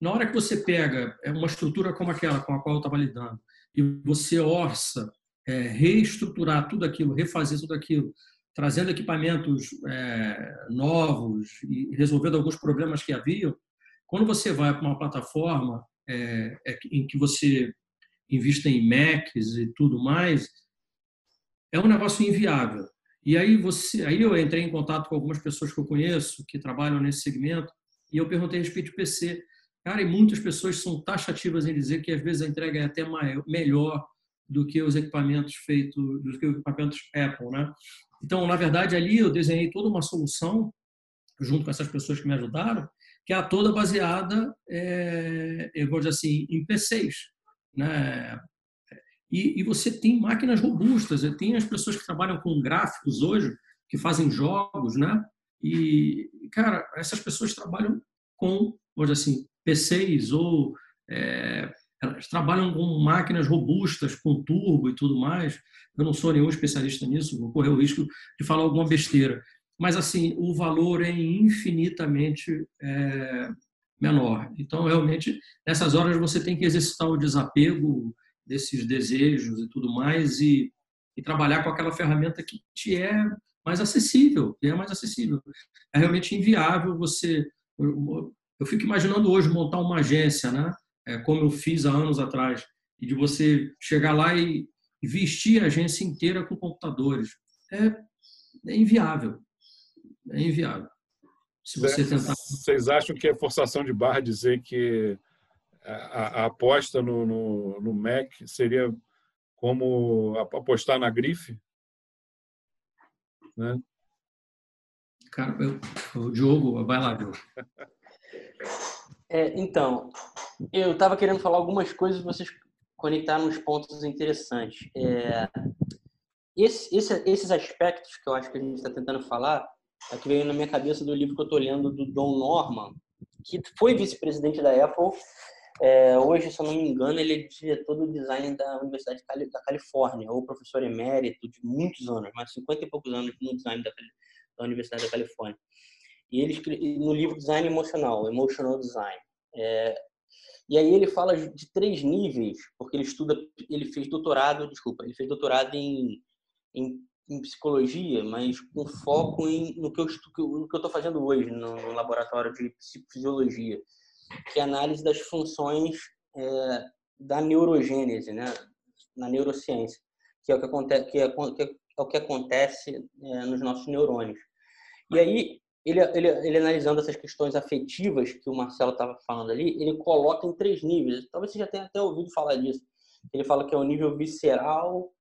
B: na hora que você pega é uma estrutura como aquela com a qual eu estava lidando e você orça é, reestruturar tudo aquilo, refazer tudo aquilo, trazendo equipamentos é, novos e resolvendo alguns problemas que haviam, quando você vai para uma plataforma é, é em que você invista em Macs e tudo mais, é um negócio inviável. E aí você, aí eu entrei em contato com algumas pessoas que eu conheço que trabalham nesse segmento e eu perguntei a respeito de PC. Cara, e muitas pessoas são taxativas em dizer que às vezes a entrega é até maior, melhor do que os equipamentos feitos, do que os equipamentos Apple, né? Então, na verdade, ali eu desenhei toda uma solução junto com essas pessoas que me ajudaram, que é toda baseada, é, eu vou dizer assim, em PCs, né? E, e, você tem máquinas robustas, tem as pessoas que trabalham com gráficos hoje, que fazem jogos, né? E, cara, essas pessoas trabalham com, dizer assim, PCs ou é, elas trabalham com máquinas robustas, com turbo e tudo mais. Eu não sou nenhum especialista nisso, vou correr o risco de falar alguma besteira. Mas, assim, o valor é infinitamente é, menor. Então, realmente, nessas horas você tem que exercitar o desapego desses desejos e tudo mais e, e trabalhar com aquela ferramenta que te é mais acessível, que é mais acessível. É realmente inviável você... Eu, fico imaginando hoje montar uma agência, né? é, como eu fiz há anos atrás, e de você chegar lá e, vestir a agência inteira com computadores. É, é inviável. É inviável.
A: Se você tentar... Vocês acham que é forçação de barra dizer que a, a aposta no, no, no, Mac seria como apostar na grife? Né?
B: Cara, eu, o Diogo, vai lá, Diogo. (laughs)
C: É, então, eu estava querendo falar algumas coisas, vocês conectaram uns pontos interessantes. É, esse, esse, esses aspectos que eu acho que a gente está tentando falar, é que veio na minha cabeça do livro que eu estou lendo do Don Norman, que foi vice-presidente da Apple. É, hoje, se eu não me engano, ele é diretor do design da Universidade da Califórnia, ou professor emérito de muitos anos, mais 50 e poucos anos no design da, da Universidade da Califórnia. E ele no livro Design Emocional, Emotional Design. É, e aí ele fala de três níveis, porque ele estuda, ele fez doutorado, desculpa, ele fez doutorado em, em, em psicologia, mas com foco em, no que eu estou fazendo hoje no, laboratório de psicofisiologia, que é a análise das funções é, da neurogênese, né, na neurociência, que é o que acontece, que é, que é o que acontece é, nos nossos neurônios. E aí ele, ele, ele analisando essas questões afetivas que o Marcelo estava falando ali, ele coloca em três níveis. Talvez você já tenha até ouvido falar disso. Ele fala que é o nível visceral,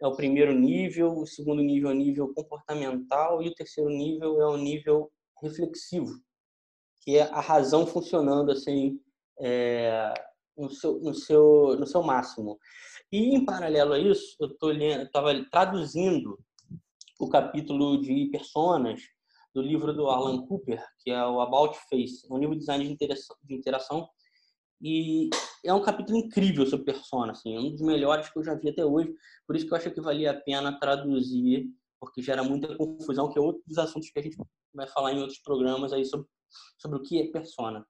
C: é o primeiro nível, o segundo nível é o nível comportamental e o terceiro nível é o nível reflexivo, que é a razão funcionando assim é, no, seu, no, seu, no seu máximo. E em paralelo a isso, eu estava traduzindo o capítulo de personas do livro do Alan Cooper, que é o About Face, é um livro de design de interação, de interação e é um capítulo incrível sobre persona, assim, é um dos melhores que eu já vi até hoje, por isso que eu acho que valia a pena traduzir, porque gera muita confusão, que é outro dos assuntos que a gente vai falar em outros programas aí sobre, sobre o que é persona.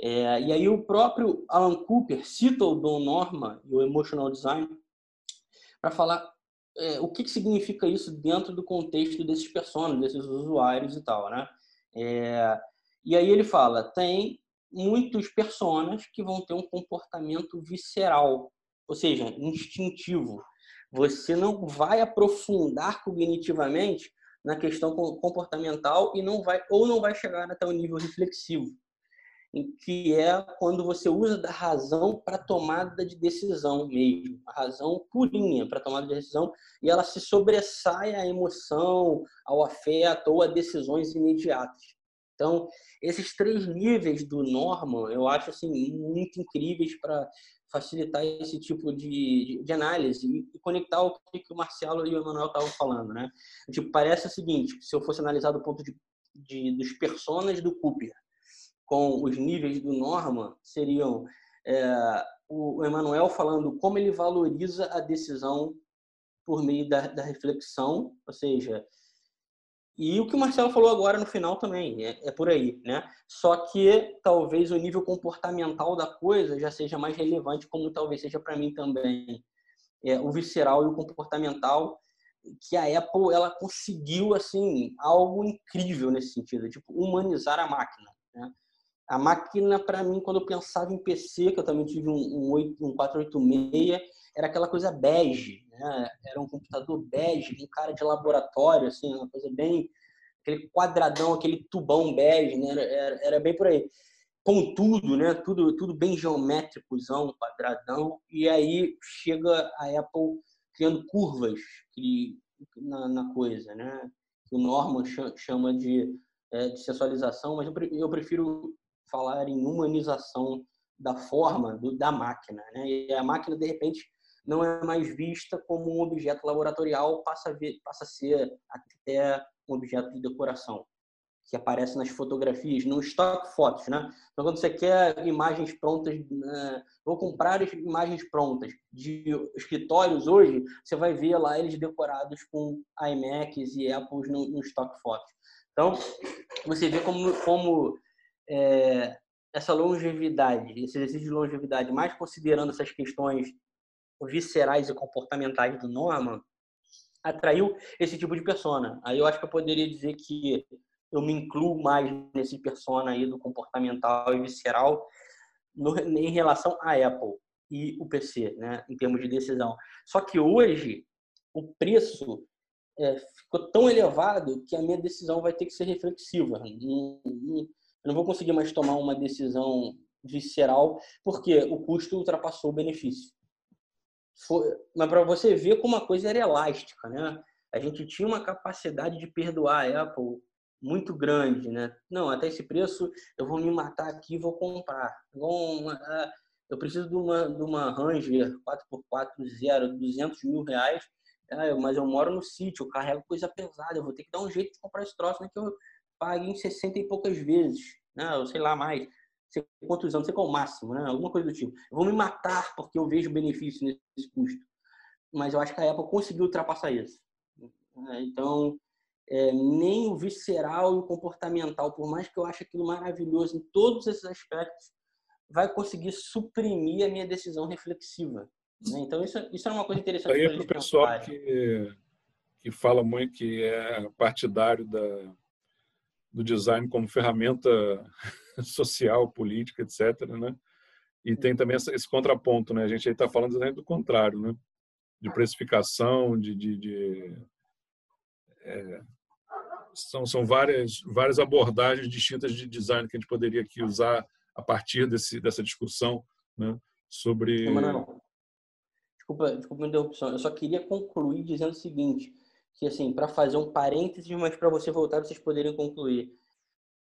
C: É, e aí o próprio Alan Cooper cita o Don Norman e o Emotional Design para falar é, o que, que, significa isso dentro do contexto desses personagens, desses usuários e tal, né? É, e aí ele fala, tem muitos personas que vão ter um comportamento visceral, ou seja, instintivo. Você não vai aprofundar cognitivamente na questão comportamental e não vai ou não vai chegar até o nível reflexivo, que é quando você usa da razão para tomada de decisão mesmo, a razão purinha para tomada de decisão e ela se sobressai à emoção, ao afeto ou a decisões imediatas. Então, esses três níveis do Norman, eu acho assim muito incríveis para facilitar esse tipo de, de, análise e, conectar o que, o Marcelo e o Emanuel estavam falando, né? Tipo, parece o seguinte, se eu fosse analisar do ponto de, de dos personas do Cooper com os níveis do Norman, seriam é, o, Emanuel falando como ele valoriza a decisão por meio da, da reflexão, ou seja, e o que o Marcelo falou agora no final também, é, é, por aí, né? Só que talvez o nível comportamental da coisa já seja mais relevante, como talvez seja para mim também. É, o visceral e o comportamental, que a Apple ela conseguiu assim algo incrível nesse sentido, tipo humanizar a máquina. Né? A máquina, para mim, quando eu pensava em PC, que eu também tive um, um, 8, um 486, era aquela coisa bege, né? Era um computador bege, um cara de laboratório, assim, uma coisa bem aquele quadradão, aquele tubão bege, né? Era, era bem por aí. Com tudo, né? Tudo, tudo bem geométricozão, quadradão. E aí chega a Apple criando curvas na, na coisa, né? O Norman chama de, é, de sensualização, mas eu prefiro falar em humanização da forma do, da máquina, né? E a máquina de repente não é mais vista como um objeto laboratorial, passa a, ver, passa a ser até um objeto de decoração, que aparece nas fotografias, no stock fotos, né? Então, quando você quer imagens prontas, né? vou comprar imagens prontas de escritórios hoje, você vai ver lá eles decorados com iMacs e Apples no, no stock fotos. Então, você vê como, como é, essa longevidade, esse exercício de longevidade, mais considerando essas questões viscerais e comportamentais do Norman, atraiu esse tipo de persona. Aí eu acho que eu poderia dizer que eu me incluo mais nesse persona aí do comportamental e visceral no, em relação à Apple e o PC, né, em termos de decisão. Só que hoje o preço é, ficou tão elevado que a minha decisão vai ter que ser reflexiva. Eu não vou conseguir mais tomar uma decisão visceral porque o custo ultrapassou o benefício. Foi, mas para você ver como a coisa era elástica, né? A gente tinha uma capacidade de perdoar a Apple muito grande, né? Não, até esse preço eu vou me matar aqui e vou comprar. Ah, eu preciso de uma, de uma Ranger 4x4 zero, 200 mil reais, ah, mas eu moro no sítio, eu carrego coisa pesada, eu vou ter que dar um jeito de comprar esse troço, né, que eu pague em 60 e poucas vezes, né? ou sei lá mais sei quantos anos, sei qual é o máximo, né? Alguma coisa do tipo. Eu vou me matar porque eu vejo benefício nesse custo. Mas eu acho que a Apple conseguiu ultrapassar isso. É, então, é, nem o visceral e o comportamental, por mais que eu ache aquilo maravilhoso em todos esses aspectos, vai conseguir suprimir a minha decisão reflexiva. Né? Então, isso, isso é uma coisa interessante.
A: Aí é para o pessoal que, que fala muito que é partidário da, do design como ferramenta (laughs) social, política, etc. Né? E tem também esse contraponto, né? A gente está falando exatamente do contrário, né? De precificação, de, de, de é, são, são várias várias abordagens distintas de design que a gente poderia aqui usar a partir desse, dessa discussão, né? Sobre
C: desculpa, desculpa a interrupção. Eu só queria concluir dizendo o seguinte, que assim, para fazer um parênteses, mas para você voltar vocês poderem concluir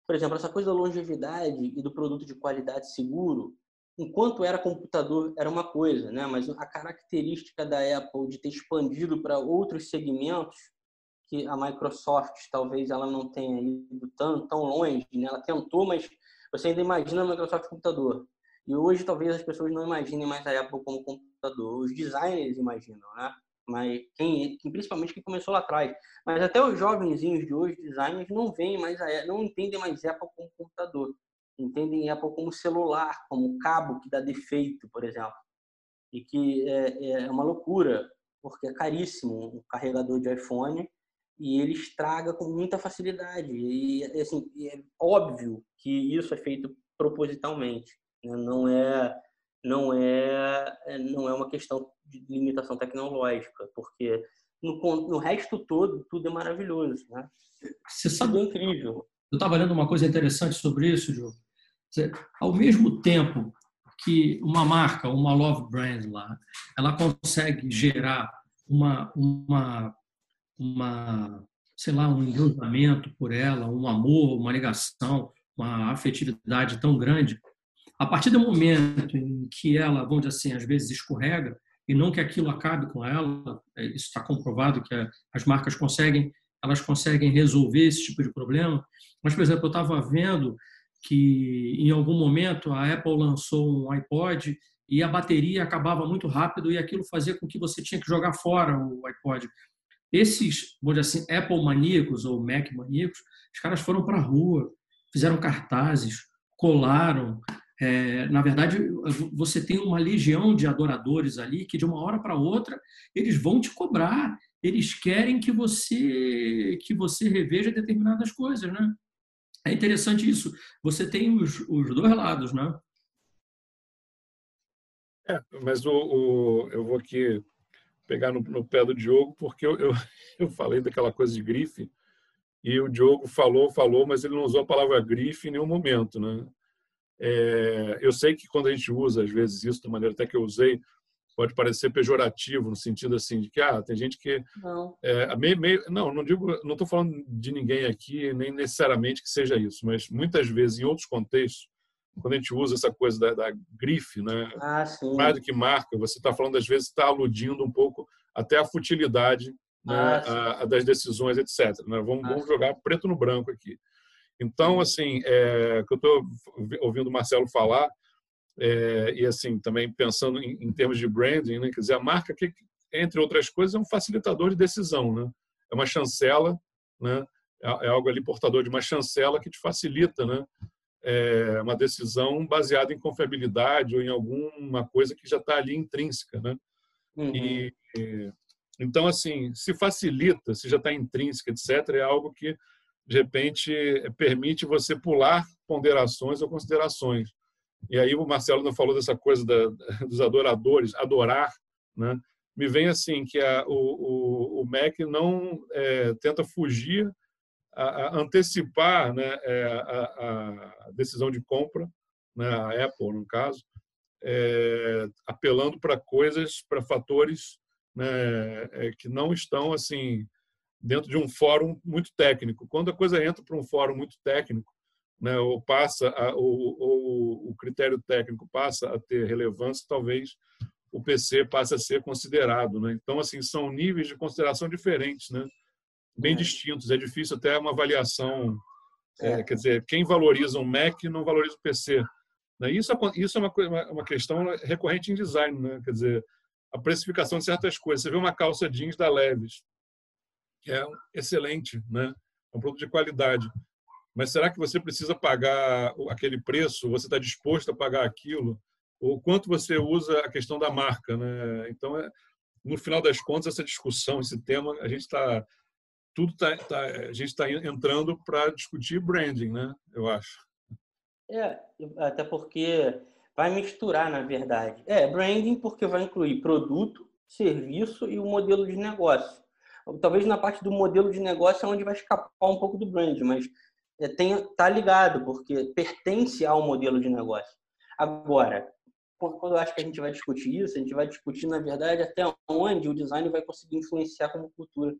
C: por exemplo, essa coisa da longevidade e do produto de qualidade seguro, enquanto era computador era uma coisa, né? Mas a característica da Apple de ter expandido para outros segmentos que a Microsoft talvez ela não tenha ido tão tão longe, né? Ela tentou, mas você ainda imagina a Microsoft computador. E hoje talvez as pessoas não imaginem mais a Apple como computador. Os designers imaginam, né? Mas quem, principalmente quem começou lá atrás. Mas até os jovenzinhos de hoje, designers, não veem mais a, não entendem mais Apple como computador. Entendem Apple como celular, como cabo que dá defeito, por exemplo. E que é, é uma loucura, porque é caríssimo um carregador de iPhone e ele estraga com muita facilidade. E assim, é óbvio que isso é feito propositalmente. Né? Não é não é, é não é uma questão de limitação tecnológica, porque no, no resto todo tudo é maravilhoso, né?
B: Você sabe tudo é incrível. Eu estava lendo uma coisa interessante sobre isso, João. Ao mesmo tempo que uma marca, uma love brand lá, ela consegue gerar uma uma uma sei lá um encantamento por ela, um amor, uma ligação, uma afetividade tão grande a partir do momento em que ela, vamos dizer assim, às vezes escorrega, e não que aquilo acabe com ela, é, isso está comprovado que as marcas conseguem, elas conseguem resolver esse tipo de problema. Mas, por exemplo, eu estava vendo que em algum momento a Apple lançou um iPod e a bateria acabava muito rápido e aquilo fazia com que você tinha que jogar fora o iPod. Esses, vamos dizer assim, Apple maníacos ou Mac maníacos, os caras foram para a rua, fizeram cartazes, colaram, é, na verdade, você tem uma legião de adoradores ali que, de uma hora para outra, eles vão te cobrar. Eles querem que você que você reveja determinadas coisas, né? É interessante isso. Você tem os, os dois lados, né?
A: É, mas o, o, eu vou aqui pegar no, no pé do Diogo, porque eu, eu, (laughs) eu falei daquela coisa de grife, e o Diogo falou, falou, mas ele não usou a palavra grife em nenhum momento, né? É, eu sei que quando a gente usa, às vezes, isso da maneira até que eu usei, pode parecer pejorativo, no sentido assim, de que ah, tem gente que. Não. É, meio, meio, não, não digo, não estou falando de ninguém aqui, nem necessariamente que seja isso, mas muitas vezes, em outros contextos, quando a gente usa essa coisa da, da grife, né?
C: Ah,
A: mais do que marca, você está falando, às vezes, está aludindo um pouco até a futilidade né, ah, a, a das decisões, etc. Né? Vamos, ah, vamos jogar preto no branco aqui. Então, assim, é, que eu estou ouvindo o Marcelo falar, é, e assim, também pensando em, em, termos de branding, né? quer dizer, a marca, que, entre outras coisas, é um facilitador de decisão, né? é uma chancela, né? é, é algo ali portador de uma chancela que te facilita né? É uma decisão baseada em confiabilidade ou em alguma coisa que já está ali intrínseca. Né? Uhum. E, então, assim, se facilita, se já está intrínseca, etc., é algo que de repente, permite você pular ponderações ou considerações. E aí o Marcelo não falou dessa coisa da, dos adoradores, adorar, né? Me vem assim que a, o, o, o Mac não é, tenta fugir, a, a antecipar né, é, a, a, decisão de compra, né, a Apple no caso, é, apelando para coisas, para fatores né, é, que não estão assim dentro de um fórum muito técnico. Quando a coisa entra para um fórum muito técnico, né, ou passa a, ou, ou, o critério técnico passa a ter relevância, talvez o PC passe a ser considerado. Né? Então, assim, são níveis de consideração diferentes, né? bem é. distintos. É difícil até uma avaliação. É, é. quer dizer, quem valoriza um Mac não valoriza o PC. Né? Isso, isso é uma, uma questão recorrente em design. Né? Quer dizer, a precificação de certas coisas. Você vê uma calça jeans da Levis, que é excelente, né? É um produto de qualidade. Mas será que você precisa pagar aquele preço? Você está disposto a pagar aquilo? Ou quanto você usa a questão da marca, né? Então, é, no final das contas, essa discussão, esse tema, a gente está tudo tá, tá, a gente está entrando para discutir branding, né? Eu acho.
C: É, até porque vai misturar, na verdade. É, branding porque vai incluir produto, serviço e o modelo de negócio talvez na parte do modelo de negócio é onde vai escapar um pouco do brand, mas é, tem, tá ligado, porque pertence ao modelo de negócio. Agora, quando eu acho que a gente vai discutir isso, a gente vai discutir, na verdade, até onde o design vai conseguir influenciar como cultura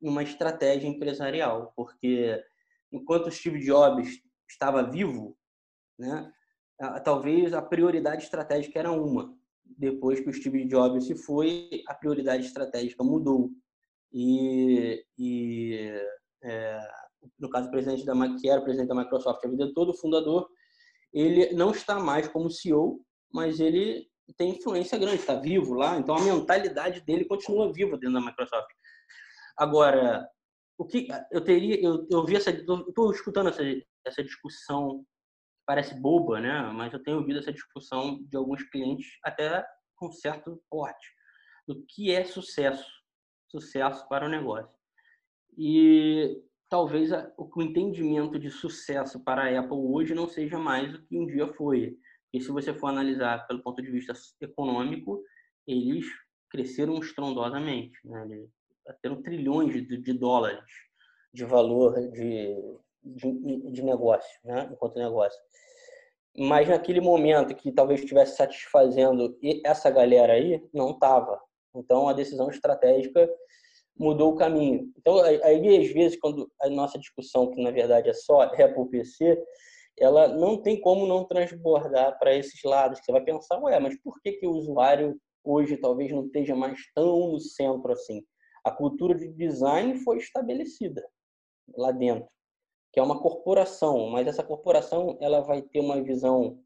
C: numa estratégia empresarial, porque enquanto Steve Jobs estava vivo, né, talvez a prioridade estratégica era uma. Depois que o Steve Jobs se foi, a prioridade estratégica mudou e, e é, no caso o presidente da que era presidente da Microsoft a vida toda, o fundador, ele não está mais como CEO, mas ele tem influência grande, está vivo lá, então a mentalidade dele continua viva dentro da Microsoft. Agora, o que eu teria, eu, eu vi essa, estou escutando essa, essa discussão parece boba, né? Mas eu tenho ouvido essa discussão de alguns clientes até com certo porte do que é sucesso sucesso para o negócio. E talvez o entendimento de sucesso para a Apple hoje não seja mais o que um dia foi. E se você for analisar pelo ponto de vista econômico, eles cresceram estrondosamente, né? Eles bateram trilhões de, de dólares de valor de, de, de negócio, né? enquanto negócio. Mas naquele momento que talvez estivesse satisfazendo essa galera aí, não estava. Então a decisão estratégica mudou o caminho. Então aí às vezes quando a nossa discussão que na verdade é só Apple PC, ela não tem como não transbordar para esses lados. Você vai pensar, ué, mas por que que o usuário hoje talvez não esteja mais tão no centro assim? A cultura de design foi estabelecida lá dentro, que é uma corporação, mas essa corporação ela vai ter uma visão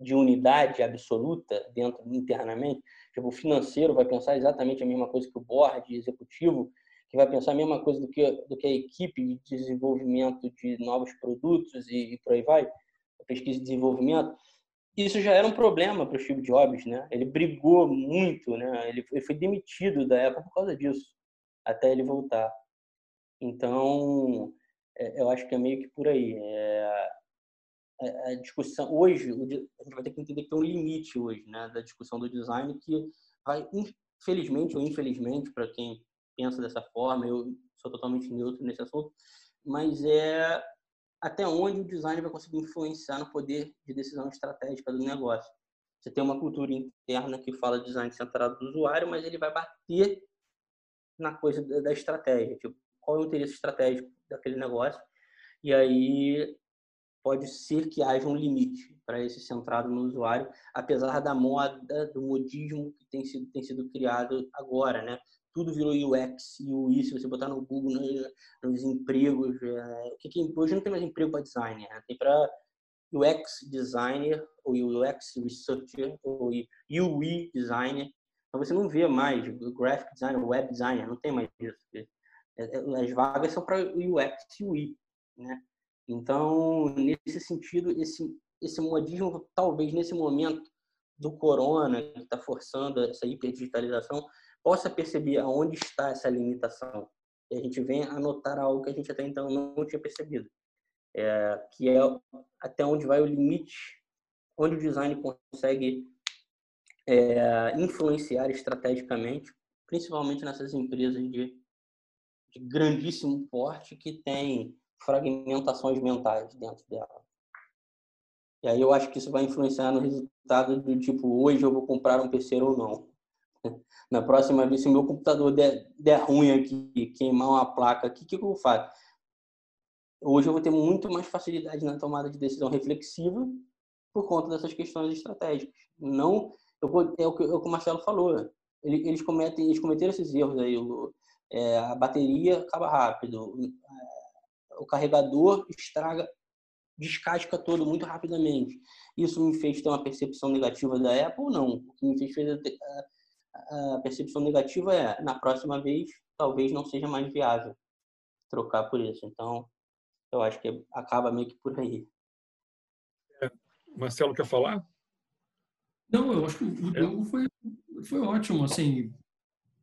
C: de unidade absoluta dentro internamente. Tipo, o financeiro vai pensar exatamente a mesma coisa que o board executivo, que vai pensar a mesma coisa do que do que a equipe de desenvolvimento de novos produtos e, e por aí vai, pesquisa e desenvolvimento. Isso já era um problema para o Steve Jobs, né? Ele brigou muito, né? Ele, ele foi demitido da Apple por causa disso, até ele voltar. Então, é, eu acho que é meio que por aí. É, a discussão hoje, a gente vai ter que entender que tem um limite hoje, né, da discussão do design que vai, infelizmente ou infelizmente, para quem pensa dessa forma, eu sou totalmente neutro nesse assunto, mas é até onde o design vai conseguir influenciar no poder de decisão estratégica do negócio. Você tem uma cultura interna que fala design centrado no usuário, mas ele vai bater na coisa da estratégia. Tipo, qual é o interesse estratégico daquele negócio. E aí pode ser que haja um limite para esse centrado no usuário, apesar da moda, do modismo que tem sido, tem sido criado agora, né? Tudo virou UX, UI, se você botar no Google, nos, nos empregos, é, que, que hoje não tem mais emprego para designer, né? tem para UX designer, ou UX researcher, ou UI designer. Então você não vê mais graphic designer, web designer, não tem mais isso. É, é, as vagas são para UX e UI, né? Então, nesse sentido, esse esse modismo talvez nesse momento do corona que está forçando essa hiperdigitalização possa perceber aonde está essa limitação. E a gente vem anotar algo que a gente até então não tinha percebido. É, que é até onde vai o limite onde o design consegue é, influenciar estrategicamente principalmente nessas empresas de de grandíssimo porte que tem fragmentações mentais dentro dela. E aí eu acho que isso vai influenciar no resultado do tipo, hoje eu vou comprar um PC ou não. (laughs) Na próxima vez, se o meu computador der, der ruim aqui, queimar uma placa o que, que eu faço? Hoje eu vou ter muito mais facilidade na tomada de decisão reflexiva por conta dessas questões estratégicas. Não, eu, é, o que, é o que o Marcelo falou. Eles, cometem, eles cometeram esses erros aí. É, a bateria acaba rápido, o carregador estraga, descasca todo muito rapidamente. Isso me fez ter uma percepção negativa da Apple? Não. O que me fez ter a percepção negativa é, na próxima vez, talvez não seja mais viável trocar por isso. Então, eu acho que acaba meio que por aí.
A: É, Marcelo quer falar?
B: Não, eu acho que o é. jogo foi, foi ótimo. Assim,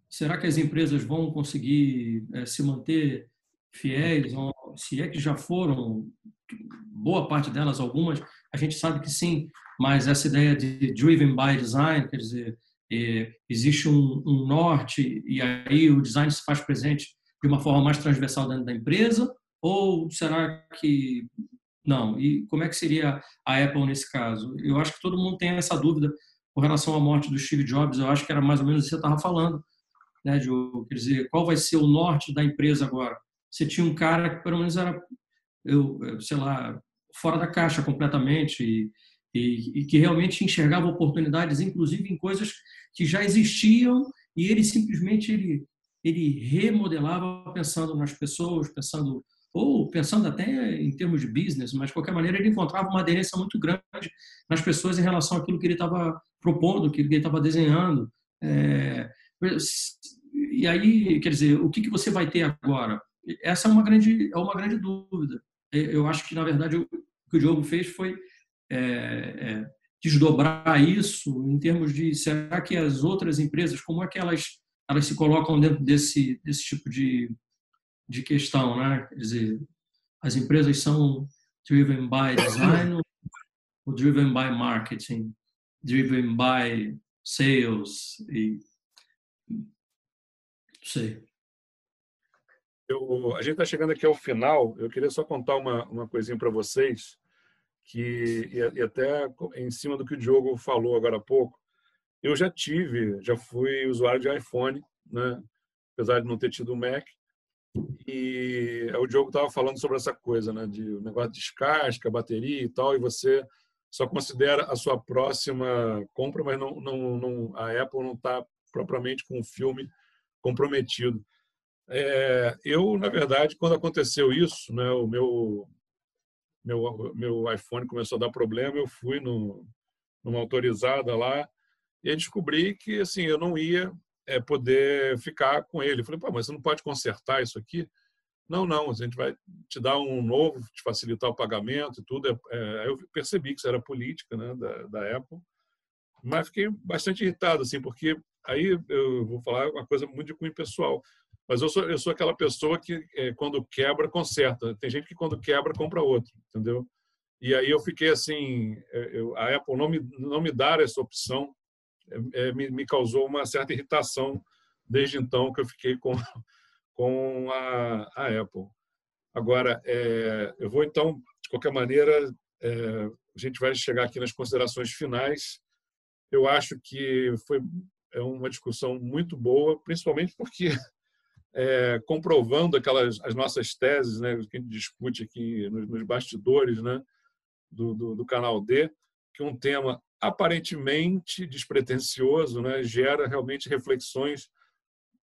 B: Será que as empresas vão conseguir é, se manter fiéis? Se é que já foram, boa parte delas, algumas, a gente sabe que sim, mas essa ideia de driven by design, quer dizer, é, existe um, um, norte e aí o design se faz presente de uma forma mais transversal dentro da empresa? Ou será que não? E como é que seria a Apple nesse caso? Eu acho que todo mundo tem essa dúvida com relação à morte do Steve Jobs. Eu acho que era mais ou menos isso que você estava falando né, Diogo? Quer dizer, qual vai ser o norte da empresa agora? Você tinha um cara que pelo menos era, eu, sei lá, fora da caixa completamente e, e, e que realmente enxergava oportunidades, inclusive em coisas que já existiam e ele simplesmente ele, ele remodelava pensando nas pessoas, pensando ou pensando até em termos de business, mas de qualquer maneira ele encontrava uma aderência muito grande nas pessoas em relação àquilo que ele estava propondo, que ele estava desenhando. É, e aí, quer dizer, o que, que você vai ter agora? Essa é uma grande, é uma grande dúvida. Eu acho que, na verdade, o que o Diogo fez foi é, é, desdobrar isso em termos de será que as outras empresas, como é que elas, elas se colocam dentro desse, desse tipo de, de questão, né? Quer dizer, as empresas são driven by design ou driven by marketing, driven by sales e não sei.
A: Eu, a gente está chegando aqui ao final. Eu queria só contar uma, uma coisinha para vocês, que e, e, até em cima do que o Diogo falou agora há pouco. Eu já tive, já fui usuário de iPhone, né? apesar de não ter tido Mac. E o Diogo estava falando sobre essa coisa, né? de o negócio de descasca, bateria e tal, e você só considera a sua próxima compra, mas não, não, não a Apple não está propriamente com o filme comprometido. É, eu, na verdade, quando aconteceu isso, né, o meu, meu, meu iPhone começou a dar problema, eu fui no, numa autorizada lá e descobri que assim eu não ia é, poder ficar com ele. Falei, Pô, mas você não pode consertar isso aqui? Não, não, a gente vai te dar um novo, te facilitar o pagamento e tudo. É, é, eu percebi que isso era política né, da, da Apple, mas fiquei bastante irritado, assim, porque aí eu vou falar uma coisa muito de cunho pessoal. Mas eu sou, eu sou aquela pessoa que, é, quando quebra, conserta. Tem gente que, quando quebra, compra outro, entendeu? E aí eu fiquei assim: é, eu, a Apple não me, não me dar essa opção é, é, me, me, causou uma certa irritação desde então que eu fiquei com, (laughs) com a, a Apple. Agora, é, eu vou então, de qualquer maneira, é, a gente vai chegar aqui nas considerações finais. Eu acho que foi é uma discussão muito boa, principalmente porque é, comprovando aquelas as nossas teses, né, que a gente discute aqui nos, nos bastidores, né, do, do, do, canal D, que um tema aparentemente despretensioso, né, gera realmente reflexões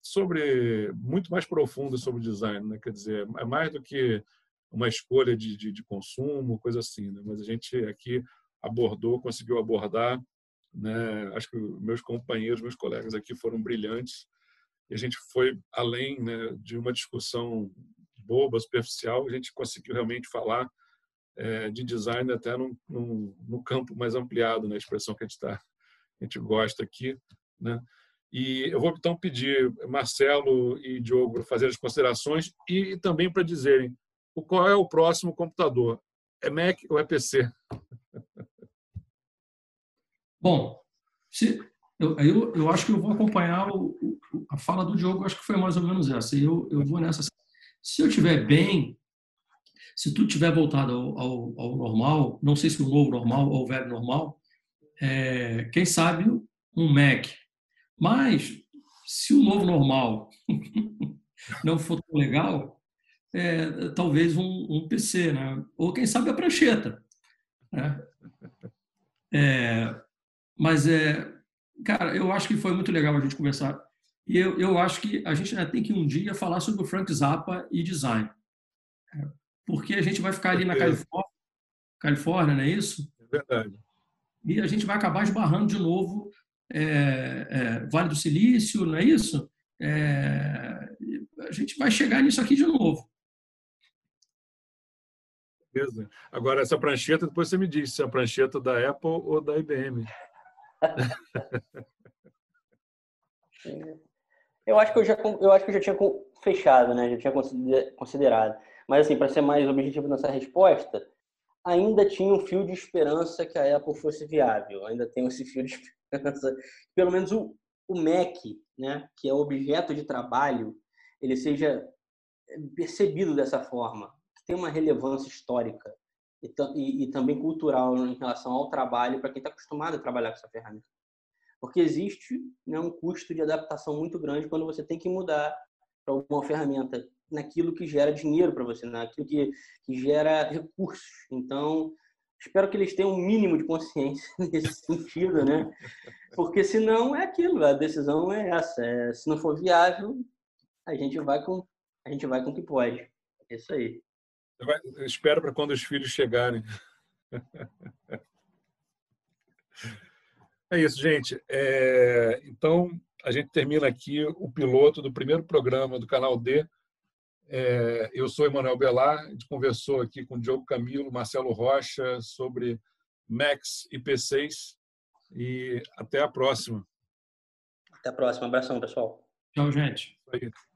A: sobre muito mais profundas sobre design, né? Quer dizer, é mais do que uma escolha de, de, de consumo, coisa assim, né? Mas a gente aqui abordou, conseguiu abordar, né? Acho que meus companheiros, meus colegas aqui foram brilhantes e a gente foi além né, de uma discussão boba, superficial, a gente conseguiu realmente falar é, de design até no, no, campo mais ampliado, na né, expressão que a gente, tá, a gente gosta aqui. Né? E eu vou então pedir Marcelo e Diogo para fazer as considerações e também para dizerem qual é o próximo computador. É Mac ou é PC?
B: Bom, se, eu, eu, eu acho que eu vou acompanhar o, a fala do Diogo, acho que foi mais ou menos essa. Eu, eu vou nessa. Se eu estiver bem, se tudo tiver voltado ao, ao, ao, normal, não sei se o novo normal ou o velho normal, é, quem sabe um Mac. Mas, se o novo normal (laughs) não for tão legal, é, talvez um, um, PC, né? ou quem sabe a prancheta. Né? É, mas, é, cara, eu acho que foi muito legal a gente conversar. E eu, eu acho que a gente tem que um dia falar sobre o Frank Zappa e design. É, porque a gente vai ficar ali na Califórnia, Califórnia, não é isso?
A: É verdade.
B: E a gente vai acabar esbarrando de novo é, é, Vale do Silício, não é isso? É, a gente vai chegar nisso aqui de novo.
A: Beleza. Agora, essa prancheta, depois você me diz se é a prancheta da Apple ou da IBM.
C: Eu acho que eu já, eu acho que eu já tinha fechado, né? Já tinha considerado. Mas, assim, para ser mais objetivo nessa resposta, ainda tinha um fio de esperança que a Apple fosse viável. Ainda tem esse fio de (laughs) esperança. Pelo menos o, o Mac, né, que é objeto de trabalho, ele seja percebido dessa forma, que tem uma relevância histórica e, e, e também cultural em relação ao trabalho para quem está acostumado a trabalhar com essa ferramenta. Porque existe né, um custo de adaptação muito grande quando você tem que mudar para uma ferramenta naquilo que gera dinheiro para você, naquilo que, que gera recursos. Então, espero que eles tenham um mínimo de consciência (laughs) nesse sentido, né? Porque senão é aquilo, a decisão é essa. É, se não for viável, a gente vai com a gente vai com o que pode. É isso aí.
A: Eu espero para quando os filhos chegarem. (laughs) É isso, gente. É... Então, a gente termina aqui o piloto do primeiro programa do canal D é, eu sou Emanuel Belar, a gente conversou aqui com o Diogo Camilo, Marcelo Rocha sobre Max e P6 e até a próxima.
C: Até a próxima. Abração, pessoal.
B: Tchau, gente.
A: Isso aí.